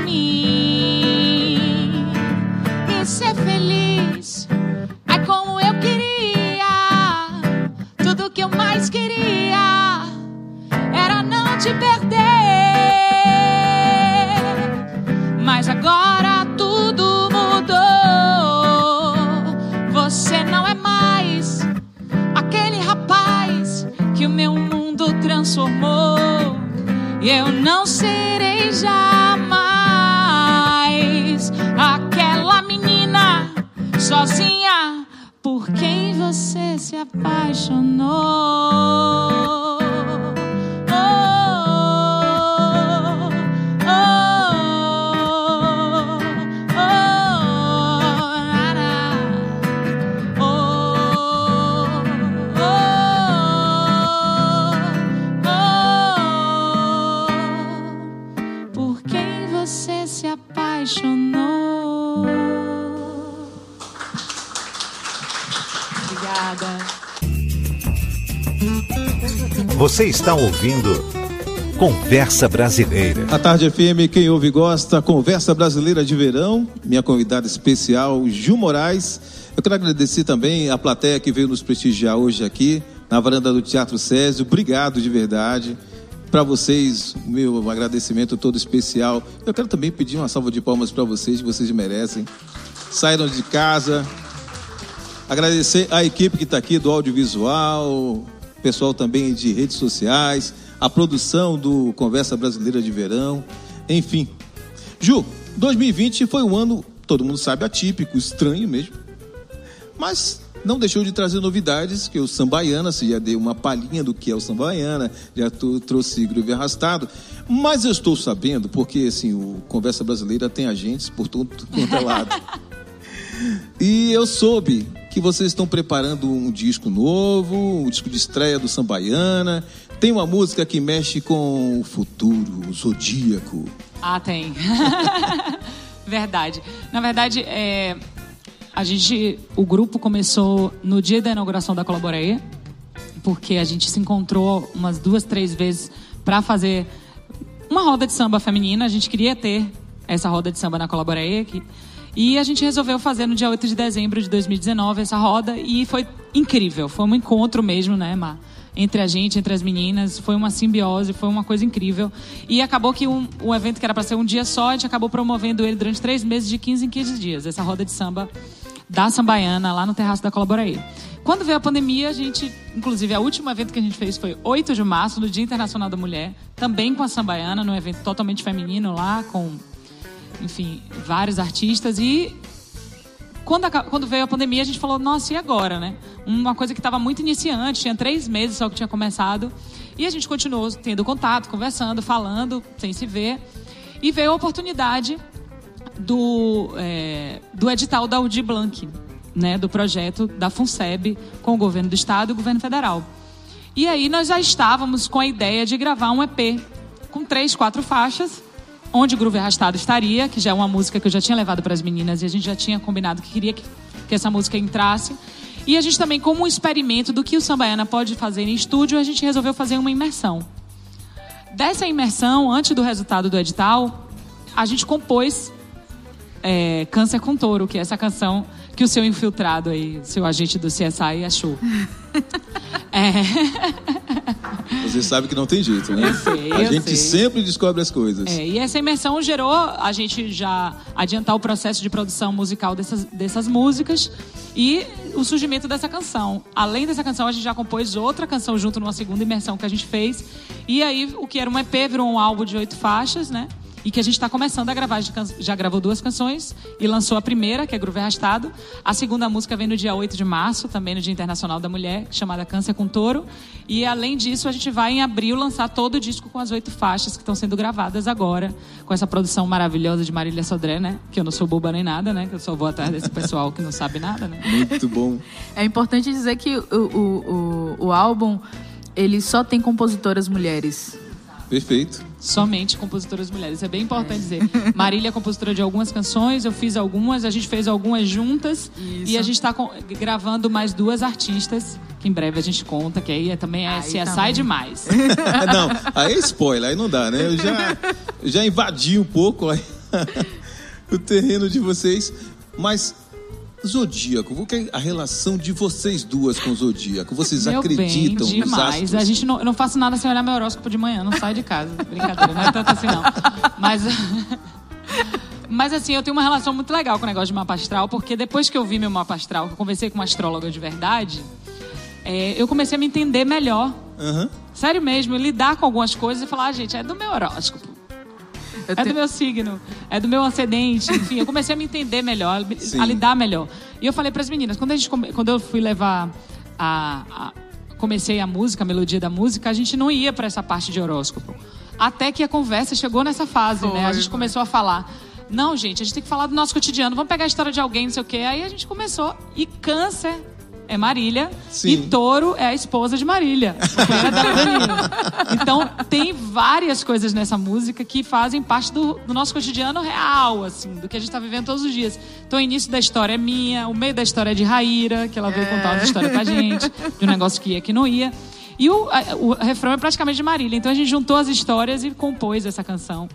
Mim e ser feliz. É como eu queria, tudo que eu mais queria te perder. Mas agora tudo mudou. Você não é mais aquele rapaz que o meu mundo transformou. E eu não serei jamais sozinha por quem você se apaixonou. Você está ouvindo Conversa Brasileira. A Tarde FM, quem ouve gosta, Conversa Brasileira de Verão. Minha convidada especial, Gil Moraes. Eu quero agradecer também a plateia que veio nos prestigiar hoje aqui, na varanda do Teatro Césio. Obrigado de verdade. Para vocês, meu agradecimento todo especial. Eu quero também pedir uma salva de palmas para vocês, que vocês merecem. Saíram de casa. Agradecer a equipe que está aqui do audiovisual, pessoal também de redes sociais, a produção do Conversa Brasileira de Verão, enfim. Ju, 2020 foi um ano, todo mundo sabe, atípico, estranho mesmo. Mas não deixou de trazer novidades, que o Sambaiana, se já deu uma palhinha do que é o Sambaiana, já trouxe Groove Arrastado. Mas eu estou sabendo, porque assim, o Conversa Brasileira tem agentes por todo quanto é lado. E eu soube que vocês estão preparando um disco novo, um disco de estreia do Sambaiana. Tem uma música que mexe com o futuro, o zodíaco. Ah, tem. verdade. Na verdade, é, a gente, o grupo começou no dia da inauguração da Colaboreia, porque a gente se encontrou umas duas, três vezes para fazer uma roda de samba feminina. A gente queria ter essa roda de samba na Colaboreia, que e a gente resolveu fazer no dia 8 de dezembro de 2019 essa roda e foi incrível. Foi um encontro mesmo, né, Mar? Entre a gente, entre as meninas. Foi uma simbiose, foi uma coisa incrível. E acabou que um, um evento que era para ser um dia só, a gente acabou promovendo ele durante três meses, de 15 em 15 dias. Essa roda de samba da Sambaiana, lá no Terraço da Colaboraí. Quando veio a pandemia, a gente, inclusive, o último evento que a gente fez foi 8 de março, no Dia Internacional da Mulher, também com a Sambaiana, num evento totalmente feminino lá, com enfim, vários artistas. E quando, a, quando veio a pandemia, a gente falou, nossa, e agora, né? Uma coisa que estava muito iniciante, tinha três meses só que tinha começado. E a gente continuou tendo contato, conversando, falando, sem se ver. E veio a oportunidade do, é, do edital da Audi Blanc, né, do projeto da FUNSEB com o governo do estado e o governo federal. E aí nós já estávamos com a ideia de gravar um EP com três, quatro faixas Onde o Groove Arrastado estaria, que já é uma música que eu já tinha levado para as meninas e a gente já tinha combinado que queria que, que essa música entrasse. E a gente também, como um experimento do que o Sambaiana pode fazer em estúdio, a gente resolveu fazer uma imersão. Dessa imersão, antes do resultado do edital, a gente compôs é, Câncer com Touro, que é essa canção que o seu infiltrado aí, seu agente do CSI achou. é. Você sabe que não tem jeito, né? Eu sei, a eu gente sei. sempre descobre as coisas. É, e essa imersão gerou a gente já adiantar o processo de produção musical dessas, dessas músicas e o surgimento dessa canção. Além dessa canção, a gente já compôs outra canção junto numa segunda imersão que a gente fez. E aí, o que era um EP virou um álbum de oito faixas, né? E que a gente está começando a gravar. Já gravou duas canções e lançou a primeira, que é Groove Arrastado. A segunda música vem no dia 8 de março, também no Dia Internacional da Mulher, chamada Câncer com Touro. E além disso, a gente vai em abril lançar todo o disco com as oito faixas que estão sendo gravadas agora, com essa produção maravilhosa de Marília Sodré, né? Que eu não sou boba nem nada, né? Que eu só vou atrás desse pessoal que não sabe nada, né? Muito bom. É importante dizer que o, o, o, o álbum ele só tem compositoras mulheres. Perfeito. Somente compositoras mulheres. É bem importante dizer. Marília é compositora de algumas canções, eu fiz algumas, a gente fez algumas juntas. Isso. E a gente está gravando mais duas artistas, que em breve a gente conta, que aí é, também é Aí CSI também. demais. não, aí é spoiler, aí não dá, né? Eu já, já invadi um pouco aí, o terreno de vocês. Mas, Zodíaco, é a relação de vocês duas com o Zodíaco? Vocês Meu acreditam bem, demais. A gente não, eu não faço nada sem olhar meu horóscopo de manhã, não saio de casa. Brincadeira, não é tanto assim não. Mas, mas assim, eu tenho uma relação muito legal com o negócio de mapa astral, porque depois que eu vi meu mapa astral, que eu conversei com uma astróloga de verdade, é, eu comecei a me entender melhor. Aham. Sério mesmo, lidar com algumas coisas e falar, ah, gente, é do meu horóscopo. Eu É do meu signo, é do meu ascendente, enfim, eu comecei a me entender melhor, Sim. a lidar melhor. E eu falei para as meninas, quando, a gente, quando eu fui levar a, a- comecei a música, a melodia da música, a gente não ia para essa parte de horóscopo. Até que a conversa chegou nessa fase, né? A Foi, gente foi. começou a falar. Não, gente, a gente tem que falar do nosso cotidiano. Vamos pegar a história de alguém, não sei o quê. Aí a gente começou. E câncer é Marília. Sim. E touro é a esposa de Marília. era Danilo. Então, tem várias coisas nessa música que fazem parte do, do nosso cotidiano real, assim, do que a gente está vivendo todos os dias. Então, o início da história é minha, o meio da história é de Raíra, que ela veio contar uma história pra gente, de um negócio que ia que não ia. E o, o refrão é praticamente de Marília. Então a gente juntou as histórias e compôs essa canção.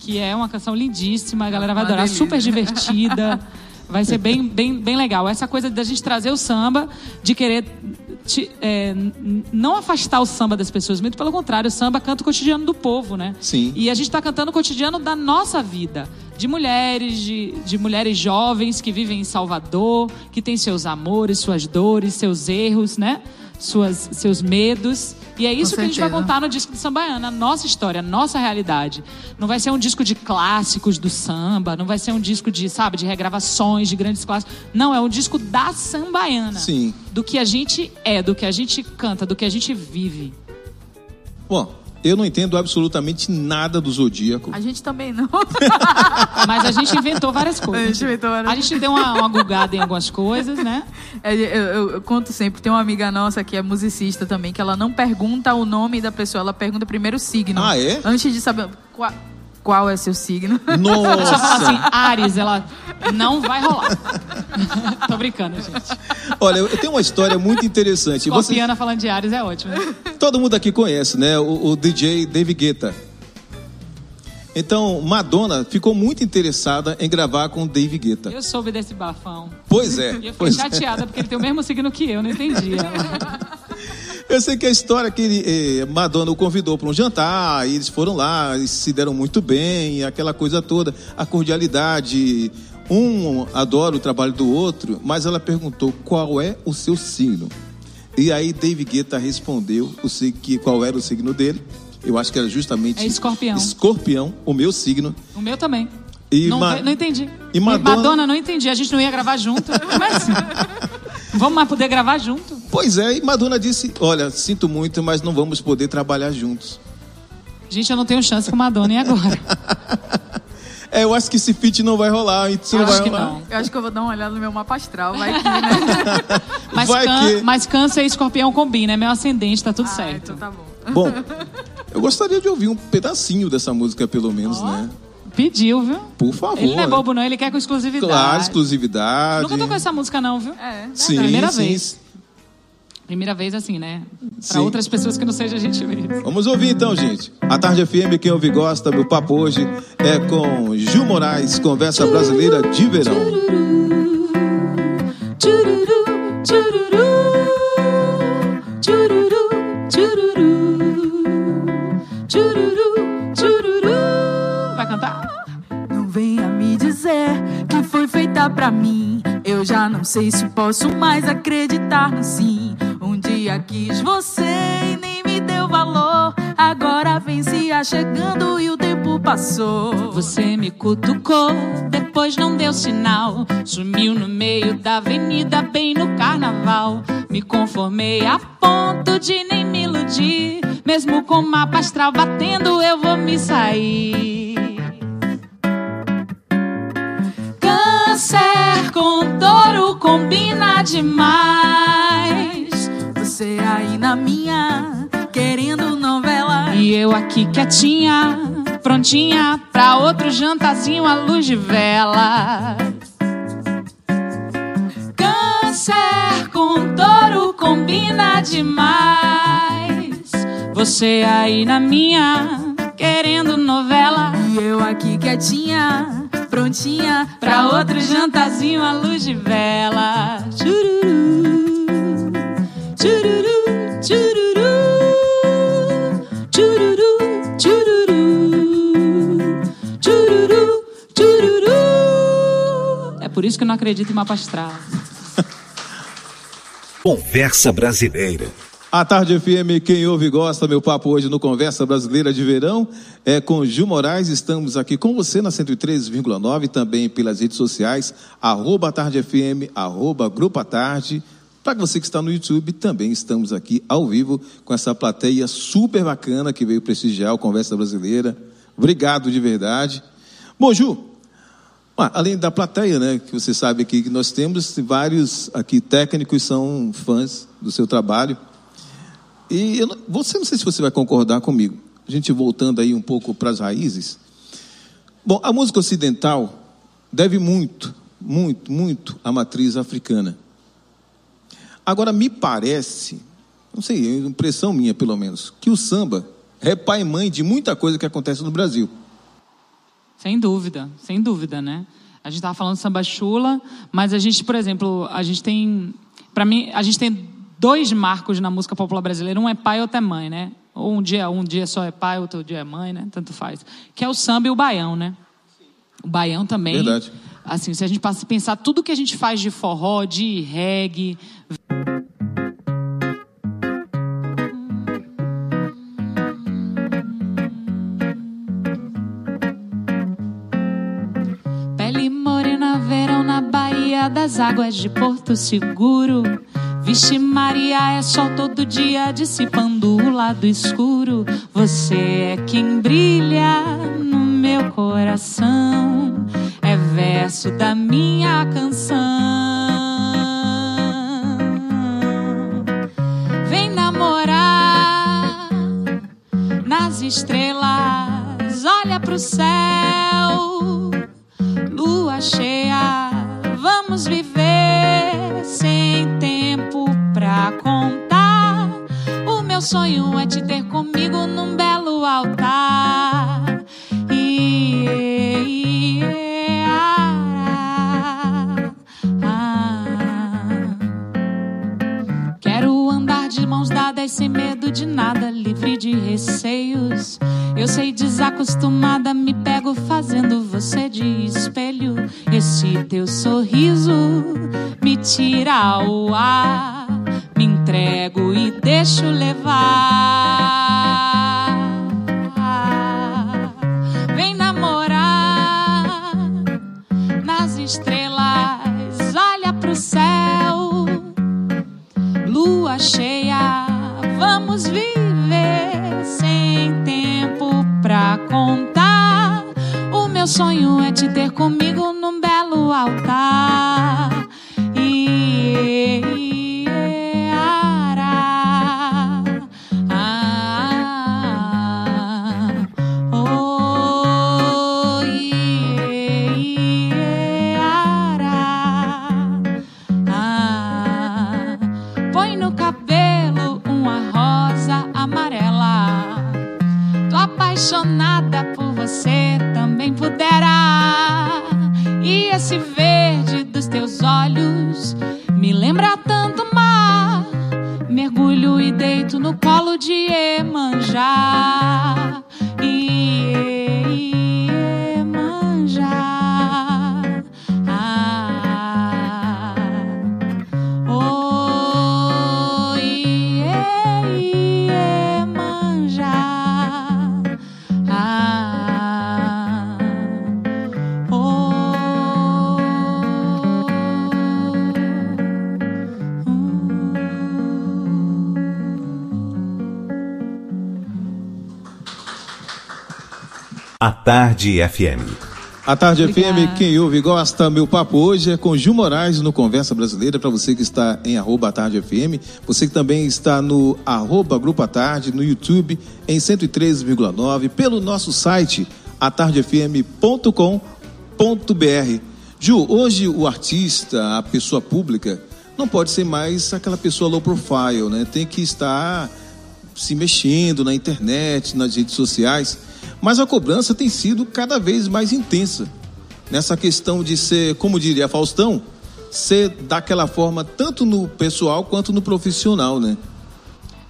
Que é uma canção lindíssima, a galera vai adorar, super divertida. Vai ser bem, bem, bem legal. Essa coisa da gente trazer o samba, de querer te- é, não afastar o samba das pessoas, muito pelo contrário, o samba canta o cotidiano do povo, né? Sim. E a gente está cantando o cotidiano da nossa vida. De mulheres, de, de mulheres jovens que vivem em Salvador, que têm seus amores, suas dores, seus erros, né? Suas, seus medos. E é isso que a gente vai contar no disco do Sambaiana, a nossa história, a nossa realidade. Não vai ser um disco de clássicos do samba, não vai ser um disco de, sabe, de regravações de grandes clássicos. Não, é um disco da Sambaiana. Sim. Do que a gente é, do que a gente canta, do que a gente vive. Bom, eu não entendo absolutamente nada do Zodíaco. A gente também não. Mas a gente inventou várias coisas. A gente inventou várias A gente deu uma, uma gulgada em algumas coisas, né? É, Eu, eu- eu conto sempre, tem uma amiga nossa que é musicista também, que ela não pergunta o nome da pessoa, ela pergunta primeiro o signo. Ah, é? Antes de saber qual, qual é seu signo. A pessoa fala assim, Nossa! Ares, ela não vai rolar. Tô brincando, gente. Olha, eu tenho uma história muito interessante. Você, Escorpiana falando de Ares é ótimo. né? todo mundo aqui conhece, né? O, o DJ David Guetta. Então, Madonna ficou muito interessada em gravar com David Guetta. Eu soube desse bafão. Pois é. E eu fiquei é. chateada, porque ele tem o mesmo signo que eu, não entendi. Eu sei que a história é que ele, eh, Madonna o convidou para um jantar, e eles foram lá, e se deram muito bem, aquela coisa toda, a cordialidade. Um adora o trabalho do outro, mas ela perguntou qual é o seu signo. E aí David Guetta respondeu o, que, qual era o signo dele. Eu acho que era justamente É escorpião. Escorpião, o meu signo. O meu também. E não, Ma- não entendi. e Madonna- não entendi. A gente não ia gravar junto. Assim? Vamos mais poder gravar junto? Pois é, e Madonna disse: Olha, sinto muito, mas não vamos poder trabalhar juntos. Gente, eu não tenho chance com Madonna e agora? É, eu acho que esse feat não vai rolar, isso não Acho vai que rolar. não. Eu acho que eu vou dar uma olhada no meu mapa astral, vai que, né? Mas, Vai can- que- mas câncer e escorpião combina, é meu ascendente, tá tudo Ah, certo. então tá bom. Bom, eu gostaria de ouvir um pedacinho dessa música, pelo menos, né? Pediu, viu? Por favor. Ele não é bobo, não, ele quer com exclusividade. Claro, exclusividade. Nunca tocou essa música, não, viu? É. Sim, Primeira sim. vez. Primeira vez, assim, né? Pra Sim. outras pessoas que não seja a gente mesmo. Vamos ouvir então, gente. A Tarde FM, quem ouve gosta, meu papo hoje é com Gil Moraes, conversa brasileira de verão. Tchururu, tchururu, tchururu, pra mim. Eu já não sei se posso mais acreditar no sim. Um dia quis você e nem me deu valor. Agora vem se achegando e o tempo passou. Você me cutucou, depois não deu sinal. Sumiu no meio da avenida, bem no carnaval. Me conformei a ponto de nem me iludir. Mesmo com o mapa astral batendo, eu vou me sair. Câncer com touro combina demais. Você aí na minha, querendo novela. E eu aqui quietinha, prontinha pra outro jantarzinho à luz de vela. Câncer com touro combina demais. Você aí na minha, querendo novela. E eu aqui quietinha, prontinha Pra outro jantarzinho à luz de vela. Chururu, chururu, chururu, chururu, chururu, chururu, chururu. É por isso que eu não acredito em mapa astral. Conversa Brasileira. A Tarde FM, quem ouve e gosta, meu papo hoje no Conversa Brasileira de Verão é com Gil Moraes. Estamos aqui com você na 103,9, também pelas redes sociais, arroba Tarde FM, arroba Grupo Tarde. Para você que está no YouTube, também estamos aqui ao vivo com essa plateia super bacana que veio prestigiar o Conversa Brasileira. Obrigado de verdade. Bom, Ju, ah, além da plateia, né, que você sabe aqui que nós temos vários aqui técnicos são fãs do seu trabalho. E eu você não sei se você vai concordar comigo. A gente voltando aí um pouco para as raízes. Bom, a música ocidental deve muito, muito, muito à matriz africana. Agora me parece não sei, é impressão minha pelo menos, que o samba é pai e mãe de muita coisa que acontece no Brasil. Sem dúvida, sem dúvida, né? A gente estava falando samba chula, mas a gente, por exemplo, a gente tem, para mim, a gente tem dois marcos na música popular brasileira. Um é pai, outro é mãe, né? Ou um dia, um dia só é pai, outro dia é mãe, né? Tanto faz. Que é o samba e o baião, né? O baião também. Verdade. Assim, se a gente pensar tudo que a gente faz de forró, de reggae, das águas de Porto Seguro. Vixe Maria, é sol todo dia dissipando o lado escuro. Você é quem brilha no meu coração, é verso da minha canção. Vem namorar nas estrelas, olha pro céu, sonho é te ter comigo num belo altar. Ah, ah. Quero andar de mãos dadas sem medo de nada, livre de receios. Eu sei desacostumada, FM. A Tarde Obrigada. FM, quem ouve e gosta, meu papo hoje é com Gil Moraes no Conversa Brasileira, para você que está em arroba Tarde FM, você que também está no arroba Grupo a Tarde, no YouTube, em 103,9, pelo nosso site, atardefm.com.br. Ju, hoje o artista, a pessoa pública, não pode ser mais aquela pessoa low profile, né? Tem que estar se mexendo na internet, nas redes sociais, mas a cobrança tem sido cada vez mais intensa nessa questão de ser, como diria Faustão, ser daquela forma tanto no pessoal quanto no profissional, né?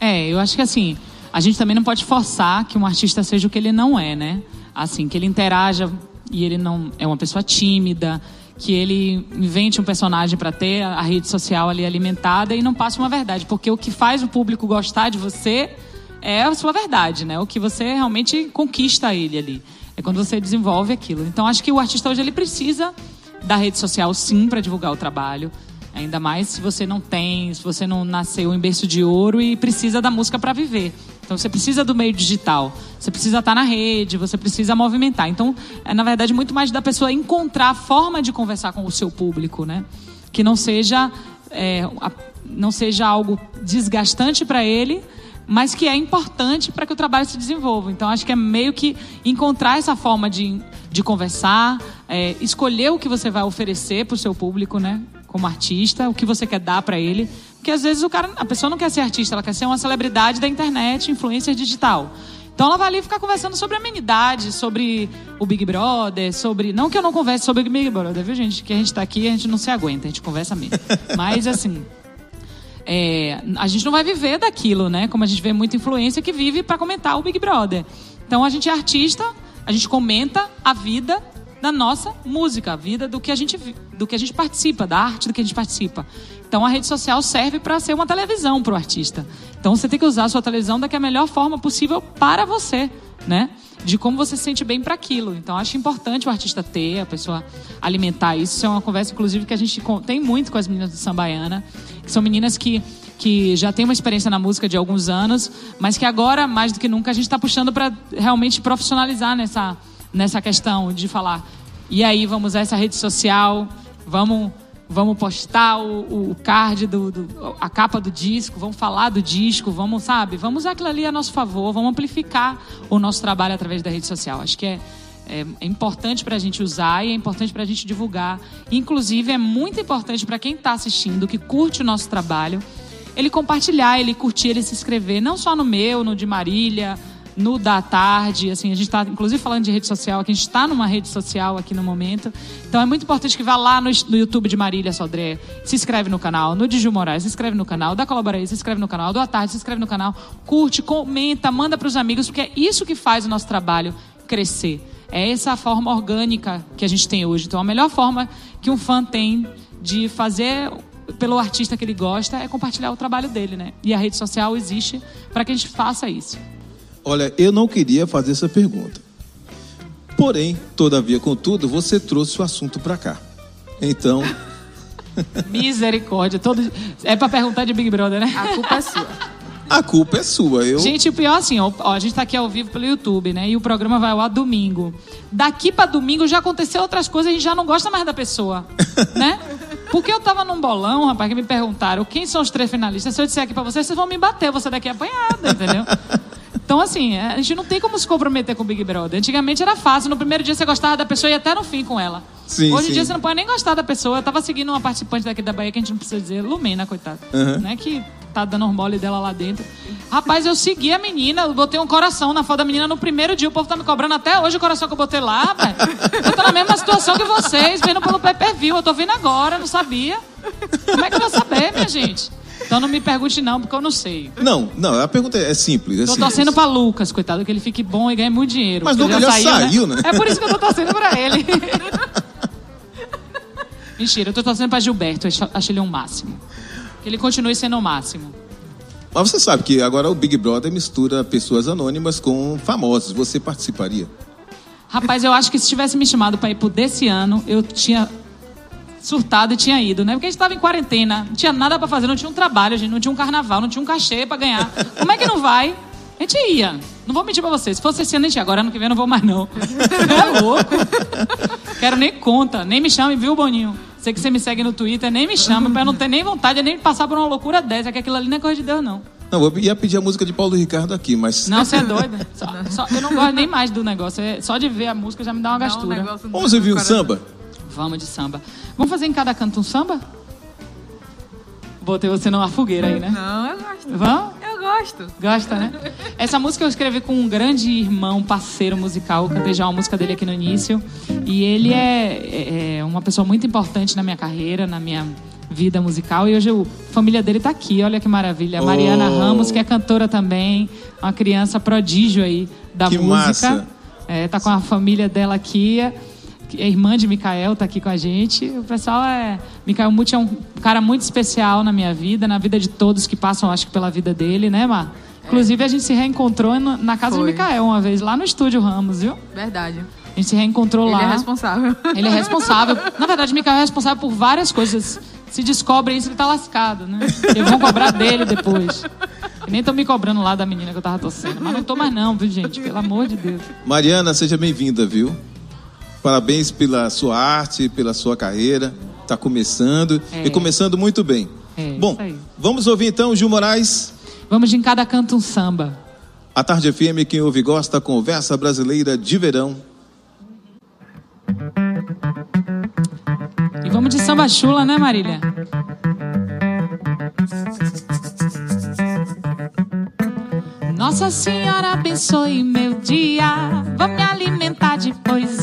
É, eu acho que assim, a gente também não pode forçar que um artista seja o que ele não é, né? Assim, que ele interaja e ele não é uma pessoa tímida, que ele invente um personagem para ter a rede social ali alimentada e não passe uma verdade, porque o que faz o público gostar de você é a sua verdade, né? O que você realmente conquista ele ali. É quando você desenvolve aquilo. Então acho que o artista hoje ele precisa da rede social sim para divulgar o trabalho. Ainda mais se você não tem, se você não nasceu em berço de ouro e precisa da música para viver. Então você precisa do meio digital, você precisa estar na rede, você precisa movimentar. Então é na verdade muito mais da pessoa encontrar a forma de conversar com o seu público, né? Que não seja é, não seja algo desgastante para ele, mas que é importante para que o trabalho se desenvolva. Então acho que é meio que encontrar essa forma de, de conversar, é, escolher o que você vai oferecer para o seu público, né? Como artista, o que você quer dar para ele, Porque às vezes o cara, a pessoa não quer ser artista, ela quer ser uma celebridade da internet, influencer digital. Então ela vai ali ficar conversando sobre amenidade, sobre o Big Brother, sobre. Não que eu não converse sobre o Big Brother, viu, gente? Que a gente tá aqui a gente não se aguenta, a gente conversa mesmo. Mas assim. É, a gente não vai viver daquilo, né? Como a gente vê muita influência que vive para comentar o Big Brother. Então a gente é artista, a gente comenta a vida da nossa música, a vida do que a gente do que a gente participa, da arte do que a gente participa. Então a rede social serve para ser uma televisão para o artista. Então você tem que usar a sua televisão da é a melhor forma possível para você, né? De como você se sente bem para aquilo. Então acho importante o artista ter, a pessoa alimentar isso. Isso é uma conversa, inclusive, que a gente tem muito com as meninas do Sambaiana, são meninas que que já têm uma experiência na música de alguns anos, mas que agora, mais do que nunca, a gente está puxando para realmente profissionalizar nessa, nessa questão de falar. E aí, vamos usar essa rede social, vamos vamos postar o, o card, do, do, a capa do disco, vamos falar do disco, vamos, sabe? Vamos usar aquilo ali a nosso favor, vamos amplificar o nosso trabalho através da rede social. Acho que é, é, é importante para a gente usar e é importante para a gente divulgar. Inclusive, é muito importante para quem está assistindo, que curte o nosso trabalho, ele compartilhar, ele curtir, ele se inscrever, não só no meu, no de Marília, no da tarde, assim, a gente está inclusive falando de rede social, aqui a gente está numa rede social aqui no momento. Então é muito importante que vá lá no, no YouTube de Marília Sodré, se inscreve no canal, no de Gil Moraes, se inscreve no canal, da Colaboraí, se inscreve no canal, do A Tarde, se inscreve no canal, curte, comenta, manda para os amigos, porque é isso que faz o nosso trabalho crescer. É essa forma orgânica que a gente tem hoje. Então a melhor forma que um fã tem de fazer pelo artista que ele gosta é compartilhar o trabalho dele, né? E a rede social existe para que a gente faça isso. Olha, eu não queria fazer essa pergunta. Porém, todavia, contudo, você trouxe o assunto para cá. Então. Misericórdia. Todo... É para perguntar de Big Brother, né? A culpa é sua. A culpa é sua. Eu... Gente, o pior assim, ó, a gente tá aqui ao vivo pelo YouTube, né? E o programa vai ao ar domingo. Daqui para domingo já aconteceu outras coisas, a gente já não gosta mais da pessoa, né? Porque eu tava num bolão, rapaz, que me perguntaram quem são os três finalistas. Se eu disser aqui para vocês, vocês vão me bater, você daqui apanhada, entendeu? Então, assim, a gente não tem como se comprometer com o Big Brother. Antigamente era fácil. No primeiro dia você gostava da pessoa e até no fim com ela. Sim, Hoje em dia você não pode nem gostar da pessoa. Eu tava seguindo uma participante daqui da Bahia que a gente não precisa dizer, Lumena, coitada. Uhum. Né? Que tá dando mole dela lá dentro. Rapaz, eu segui a menina, eu botei um coração na foto da menina no primeiro dia. O povo tá me cobrando até hoje o coração que eu botei lá, rapaz. Eu tô na mesma situação que vocês, vendo pelo pay per view. Eu tô vendo agora, não sabia. Como é que eu vou saber, minha gente? Então não me pergunte não, porque eu não sei. Não, não, a pergunta é simples. É tô simples. torcendo pra Lucas, coitado, que ele fique bom e ganhe muito dinheiro. Mas Lucas já, saiu, saiu né? né? É por isso que eu tô torcendo pra ele. Mentira, eu tô torcendo pra Gilberto, acho ele um máximo. Que ele continue sendo o máximo. Mas você sabe que agora o Big Brother mistura pessoas anônimas com famosos. Você participaria? Rapaz, eu acho que se tivesse me chamado para ir pro desse ano, eu tinha surtado e tinha ido, né? Porque a gente estava em quarentena, não tinha nada para fazer, não tinha um trabalho, a gente não tinha um carnaval, não tinha um cachê para ganhar. Como é que não vai? A gente ia. Não vou mentir pra vocês. Se fosse esse ano, a gente ia. Agora, ano que vem, eu não vou mais, não. É louco. Quero nem conta. Nem me chame, viu, Boninho? Sei que você me segue no Twitter, nem me chama, pra eu não ter nem vontade de nem passar por uma loucura dessa, que aquilo ali não é coisa de Deus, não. Não, eu ia pedir a música de Paulo Ricardo aqui, mas. Não, você é doida. Só, só, eu não gosto nem mais do negócio. É, só de ver a música já me dá uma gastura. Vamos ouvir um samba? Vamos de samba. Vamos fazer em cada canto um samba? Botei você numa fogueira aí, né? Não, eu gosto. Vamos? Eu gosto. Gosta, né? Essa música eu escrevi com um grande irmão, parceiro musical. cantei já uma música dele aqui no início. E ele é, é, é uma pessoa muito importante na minha carreira, na minha vida musical. E hoje a família dele está aqui, olha que maravilha. A Mariana oh. Ramos, que é cantora também, uma criança prodígio aí da que música. Massa. É, tá com a família dela aqui a irmã de Micael está aqui com a gente. O pessoal é. Micael Muti é um cara muito especial na minha vida, na vida de todos que passam, acho que pela vida dele, né, Mar? Inclusive, a gente se reencontrou na casa Foi. de Micael uma vez, lá no estúdio Ramos, viu? Verdade. A gente se reencontrou Ele lá. Ele é responsável. Ele é responsável. Na verdade, Micael é responsável por várias coisas. Se descobre isso, ele tá lascado, né? Eles vão cobrar dele depois. E nem estão me cobrando lá da menina que eu tava torcendo. Mas não tô mais não, viu, gente? Pelo amor de Deus. Mariana, seja bem-vinda, viu? Parabéns pela sua arte, pela sua carreira. Está começando é. e começando muito bem. É, Bom, vamos ouvir então Gil Moraes. Vamos de em cada canto um samba. A Tarde firme quem ouve gosta, conversa brasileira de verão. E vamos de samba chula, né, Marília? Nossa Senhora abençoe meu dia. Vou me alimentar depois.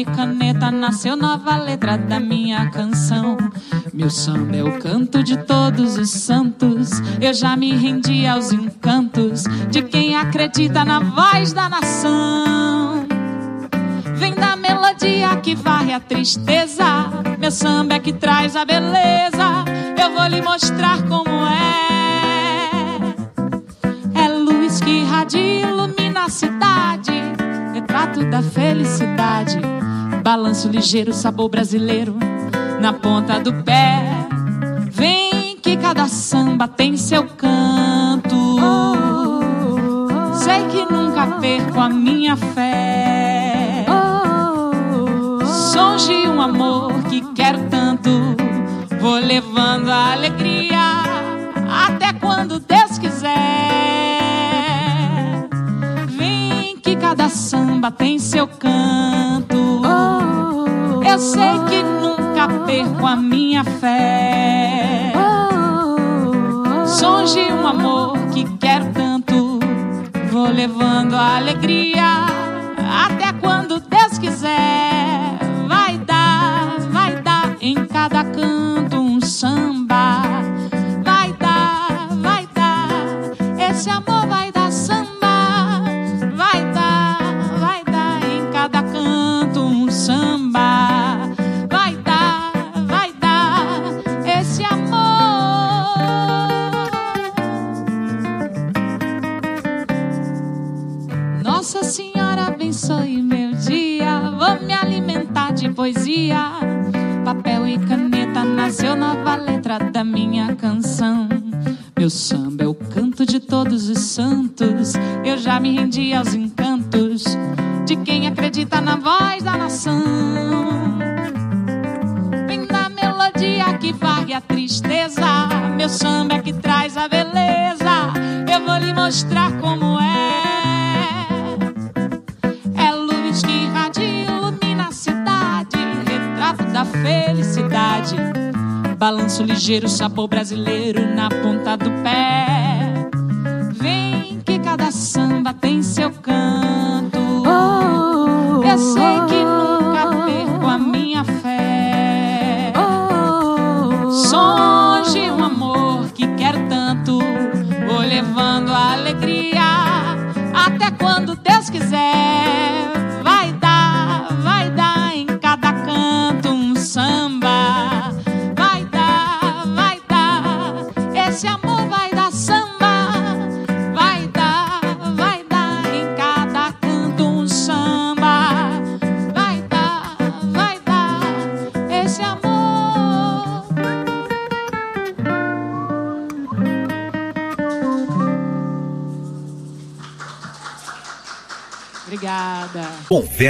E caneta nasceu nova letra da minha canção. Meu samba é o canto de todos os santos. Eu já me rendi aos encantos de quem acredita na voz da nação. Vem da melodia que varre a tristeza. Meu samba é que traz a beleza. Eu vou lhe mostrar como é. É luz que irradia, ilumina a cidade. Retrato da felicidade. Balanço ligeiro, sabor brasileiro na ponta do pé. Vem que cada samba tem seu canto. Sei que nunca perco a minha fé. Sons de um amor que quero tanto. Vou levando a alegria até quando Deus cada samba tem seu canto. Eu sei que nunca perco a minha fé. Sons de um amor que quero tanto. Vou levando a alegria até quando Deus quiser. Vai dar, vai dar em cada canto um samba. Abençoe meu dia. Vou me alimentar de poesia. Papel e caneta nasceu nova letra da minha canção. Meu samba é o canto de todos os santos. Eu já me rendi aos encantos de quem acredita na voz da nação. Vem da melodia que varre a tristeza. Meu samba é que traz a beleza. Eu vou lhe mostrar como felicidade. Balanço ligeiro, sabor brasileiro na ponta do pé. Vem que cada samba tem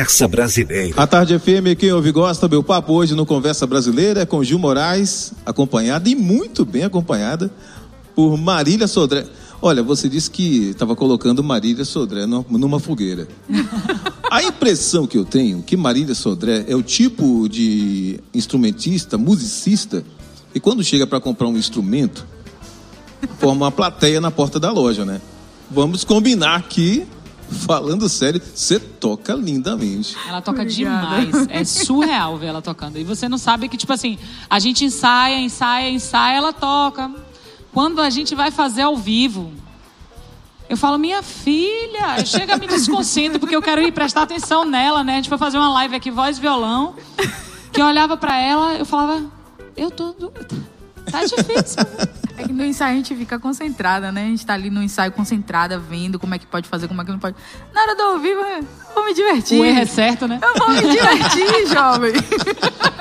Conversa Brasileira. A Tarde FM, quem ouve gosta, meu papo hoje no Conversa Brasileira é com Gil Moraes, acompanhada e muito bem acompanhada por Marília Sodré. Olha, você disse que estava colocando Marília Sodré numa, numa fogueira. A impressão que eu tenho que Marília Sodré é o tipo de instrumentista, musicista, e quando chega para comprar um instrumento, forma uma plateia na porta da loja, né? Vamos combinar que, falando sério, você toca lindamente. Ela toca Obrigada. demais. É surreal ver ela tocando. E você não sabe que, tipo assim, a gente ensaia, ensaia, ensaia, ela toca. Quando a gente vai fazer ao vivo, eu falo, minha filha, eu chego a me desconcentro, porque eu quero ir prestar atenção nela, né? A gente foi fazer uma live aqui, voz e violão, que eu olhava pra ela, eu falava, eu tô. do- Tá difícil. É que no ensaio a gente fica concentrada, né? A gente tá ali no ensaio concentrada, vendo como é que pode fazer, como é que não pode. Na hora do ao vivo, eu vou me divertir. O erro é certo, né? Eu vou me divertir, jovem.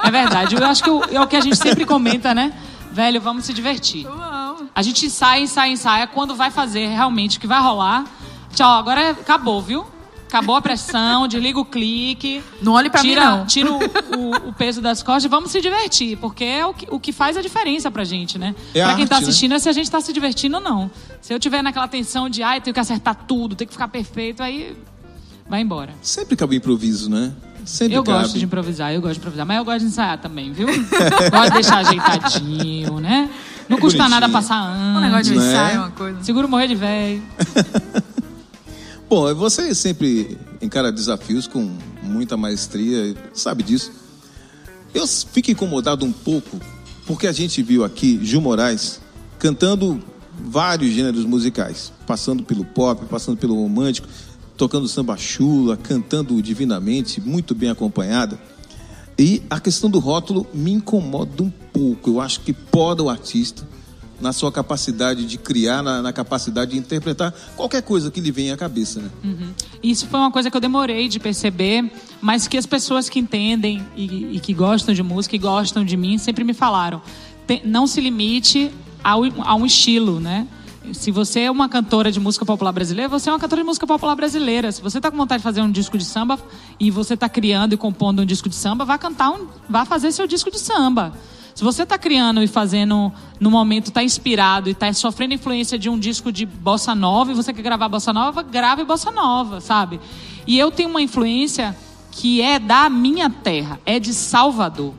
É verdade. Eu acho que é o que a gente sempre comenta, né? Velho, vamos se divertir. Vamos. A gente ensaia, ensaia, ensaia. Quando vai fazer realmente o que vai rolar. Tchau, agora acabou, viu? Acabou a pressão, desliga o clique. Não olhe pra tira, mim, não. Tira o, o- o peso das costas e vamos se divertir. Porque é o que, o que faz a diferença pra gente, né? É pra quem tá arte, né? assistindo é se a gente tá se divertindo ou não. Se eu tiver naquela tensão de, ai, tenho que acertar tudo, tem que ficar perfeito, aí vai embora. Sempre cabe improviso, né? Sempre Eu cabe. gosto de improvisar, eu gosto de improvisar, mas eu gosto de ensaiar também, viu? gosto de deixar ajeitadinho, né? Não custa Bonitinho. nada passar anos. Um negócio de Não é? ensaio, uma coisa. Seguro morrer de velho. Bom, você sempre encara desafios com muita maestria, sabe disso. Eu fico incomodado um pouco porque a gente viu aqui Gil Moraes cantando vários gêneros musicais, passando pelo pop, passando pelo romântico, tocando samba chula, cantando divinamente, muito bem acompanhada. E a questão do rótulo me incomoda um pouco. Eu acho que poda o artista na sua capacidade de criar, na, na capacidade de interpretar qualquer coisa que lhe venha à cabeça, né? Isso foi uma coisa que eu demorei de perceber, mas que as pessoas que entendem e, e que gostam de música e gostam de mim sempre me falaram. Tem- não se limite ao, a um estilo, né? Se você é uma cantora de música popular brasileira, você é uma cantora de música popular brasileira. Se você está com vontade de fazer um disco de samba e você está criando e compondo um disco de samba, vá cantar um, vá fazer seu disco de samba. Se você está criando e fazendo, no momento, está inspirado e está sofrendo influência de um disco de bossa nova e você quer gravar bossa nova, grave bossa nova, sabe? E eu tenho uma influência que é da minha terra, é de Salvador.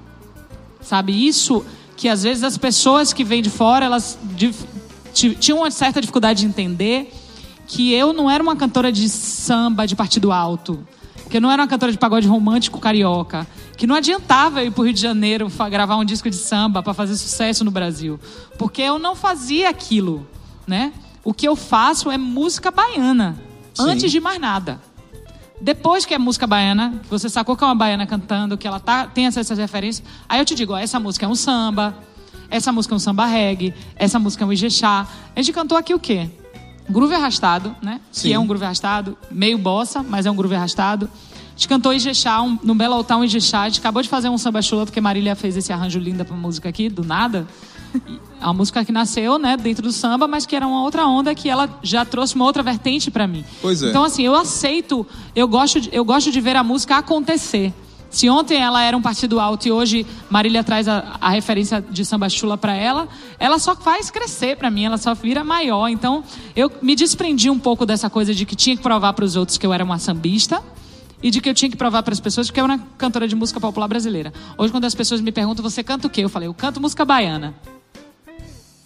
Sabe? Isso que às vezes as pessoas que vêm de fora, elas tinham uma certa dificuldade de entender que eu não era uma cantora de samba de partido alto, que eu não era uma cantora de pagode romântico carioca, que não adiantava eu ir para o Rio de Janeiro gravar um disco de samba para fazer sucesso no Brasil, porque eu não fazia aquilo, né? O que eu faço é música baiana, Sim. antes de mais nada. Depois que é música baiana, que você sacou que é uma baiana cantando, que ela tá, tem essas referências, aí eu te digo, ó, essa música é um samba, essa música é um samba reggae, essa música é um ijexá. A gente cantou aqui o quê? Groove arrastado, né? Sim. Que é um groove arrastado, meio bossa, mas é um groove arrastado. A gente cantou Ijexá, um, no Belo Altar um Ijexá. A gente acabou de fazer um samba chula, porque Marília fez esse arranjo lindo pra música aqui, do nada. Uma música que nasceu, né, dentro do samba, mas que era uma outra onda que ela já trouxe uma outra vertente pra mim. Pois é. Então, assim, eu aceito, eu gosto, de, eu gosto de ver a música acontecer. Se ontem ela era um partido alto e hoje Marília traz a, a referência de samba chula para ela, ela só faz crescer para mim, ela só vira maior. Então, eu me desprendi um pouco dessa coisa de que tinha que provar para os outros que eu era uma sambista e de que eu tinha que provar para as pessoas que eu era cantora de música popular brasileira. Hoje, quando as pessoas me perguntam, você canta o quê? Eu falei, eu canto música baiana.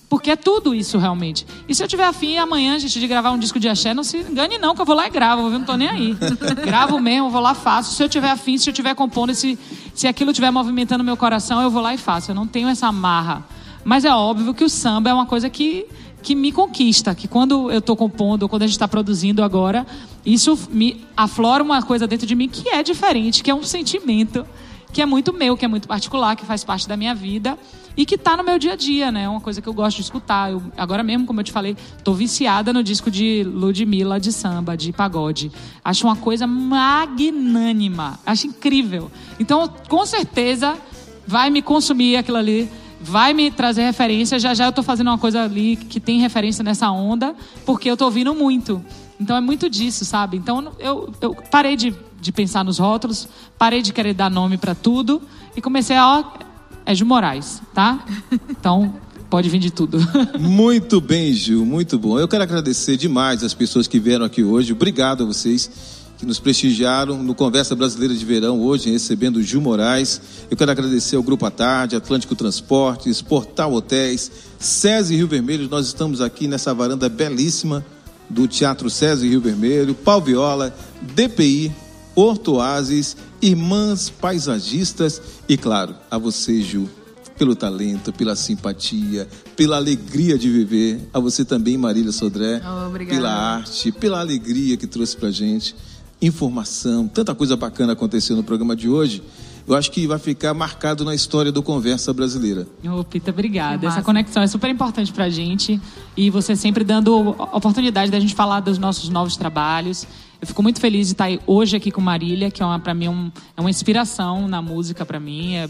Porque é tudo isso realmente. E se eu tiver afim amanhã, gente, de gravar um disco de axé, não se engane não, que eu vou lá e gravo, eu não tô nem aí. Gravo mesmo, vou lá faço. Se eu tiver afim, se eu tiver compondo, se, se aquilo estiver movimentando meu coração, eu vou lá e faço. Eu não tenho essa amarra. Mas é óbvio que o samba é uma coisa que, que me conquista, que quando eu estou compondo, quando a gente está produzindo agora, isso me aflora uma coisa dentro de mim que é diferente, que é um sentimento que é muito meu, que é muito particular, que faz parte da minha vida e que está no meu dia a dia, né? É uma coisa que eu gosto de escutar. Eu, agora mesmo, como eu te falei, tô viciada no disco de Ludmilla de samba, de pagode. Acho uma coisa magnânima, acho incrível. Então, com certeza, vai me consumir aquilo ali, vai me trazer referência. Já já eu tô fazendo uma coisa ali que tem referência nessa onda, porque eu tô ouvindo muito. Então é muito disso, sabe? Então eu, eu parei de, de pensar nos rótulos, parei de querer dar nome para tudo e comecei a, ó, é Gil Moraes, tá? Então pode vir de tudo. Muito bem, Gil, muito bom. Eu quero agradecer demais as pessoas que vieram aqui hoje. Obrigado a vocês que nos prestigiaram no Conversa Brasileira de Verão hoje, recebendo o Gil Moraes. Eu quero agradecer ao Grupo à Tarde, Atlântico Transportes, Portal Hotéis, SESI Rio Vermelho. Nós estamos aqui nessa varanda belíssima do Teatro SESI Rio Vermelho, Pau Viola, DPI, Hortoases, Irmãs Paisagistas e, claro, a você, Gil, pelo talento, pela simpatia, pela alegria de viver. A você também, Marília Sodré, Oh, pela arte, pela alegria que trouxe pra gente. Informação, tanta coisa bacana aconteceu no programa de hoje. Eu acho que vai ficar marcado na história do Conversa Brasileira. Ô, Pita, obrigada. Essa conexão é super importante pra gente e você sempre dando oportunidade da gente falar dos nossos novos trabalhos. Eu fico muito feliz de estar hoje aqui com Marília, que é uma, para mim um- é uma inspiração na música para mim. É-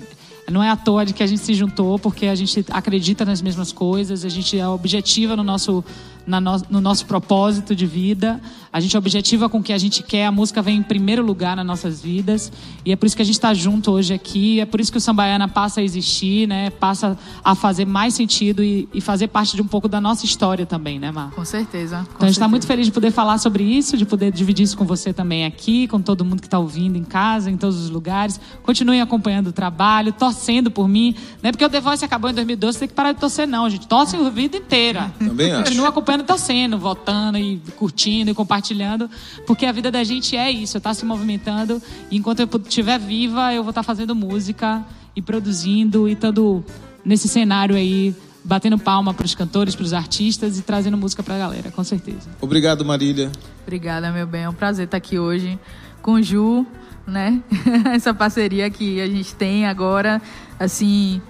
não é à toa de que a gente se juntou, porque a gente acredita nas mesmas coisas, a gente é objetiva no nosso, no, no nosso propósito de vida. A gente objetiva com o que a gente quer, a música vem em primeiro lugar nas nossas vidas. E é por isso que a gente está junto hoje aqui, é por isso que o Sambaiana passa a existir, né? passa a fazer mais sentido e, e fazer parte de um pouco da nossa história também, né, Mar? Com certeza. Com então a gente está muito feliz de poder falar sobre isso, de poder dividir isso com você também aqui, com todo mundo que está ouvindo em casa, em todos os lugares. Continuem acompanhando o trabalho, torcendo por mim. Não é porque o The Voice acabou em 2012, tem que parar de torcer, não, gente. Torce a vida inteira. Também acho. Continua acompanhando e torcendo, votando e curtindo e compartilhando porque a vida da gente é isso, tá se movimentando. E enquanto eu estiver viva, eu vou estar tá fazendo música e produzindo e estando nesse cenário aí, batendo palma para os cantores, para os artistas e trazendo música para a galera, com certeza. Obrigado, Marília. Obrigada, meu bem. É um prazer estar aqui hoje com o Ju, né? Essa parceria que a gente tem agora, assim,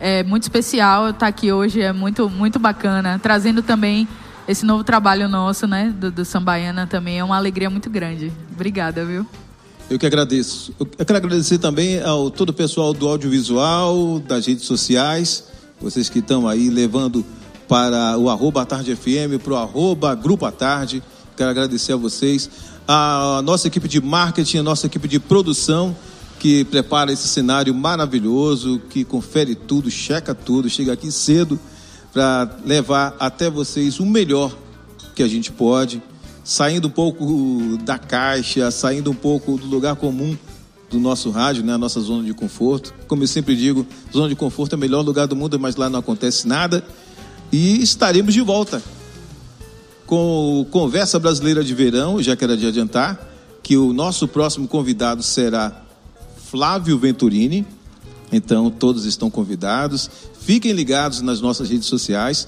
é muito especial estar aqui hoje, é muito, muito bacana. Trazendo também esse novo trabalho nosso, né, do, do Sambaiana também é uma alegria muito grande. Obrigada, viu? Eu que agradeço. Eu quero agradecer também ao todo o pessoal do audiovisual, das redes sociais, vocês que estão aí levando para o arroba Tarde FM, para o arroba Grupo à Tarde. Quero agradecer a vocês, a nossa equipe de marketing, a nossa equipe de produção, que prepara esse cenário maravilhoso, que confere tudo, checa tudo, chega aqui cedo para levar até vocês o melhor que a gente pode, saindo um pouco da caixa, saindo um pouco do lugar comum do nosso rádio, né, a nossa zona de conforto. Como eu sempre digo, zona de conforto é o melhor lugar do mundo, mas lá não acontece nada. E estaremos de volta com o Conversa Brasileira de Verão, já quero adiantar que o nosso próximo convidado será Flávio Venturini. Então, todos estão convidados. Fiquem ligados nas nossas redes sociais.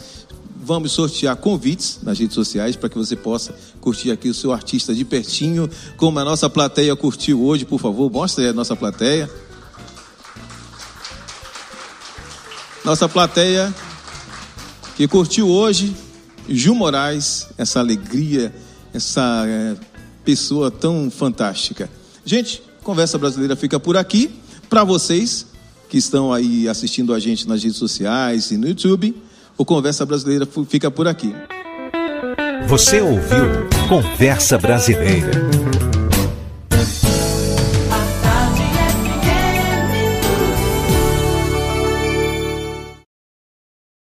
Vamos sortear convites nas redes sociais para que você possa curtir aqui o seu artista de pertinho, como a nossa plateia curtiu hoje. Por favor, mostre aí a nossa plateia. Nossa plateia que curtiu hoje, Ju Moraes, essa alegria, essa é, pessoa tão fantástica. Gente, Conversa Brasileira fica por aqui. Para vocês, que estão aí assistindo a gente nas redes sociais e no YouTube. O Conversa Brasileira fica por aqui. Você ouviu Conversa Brasileira.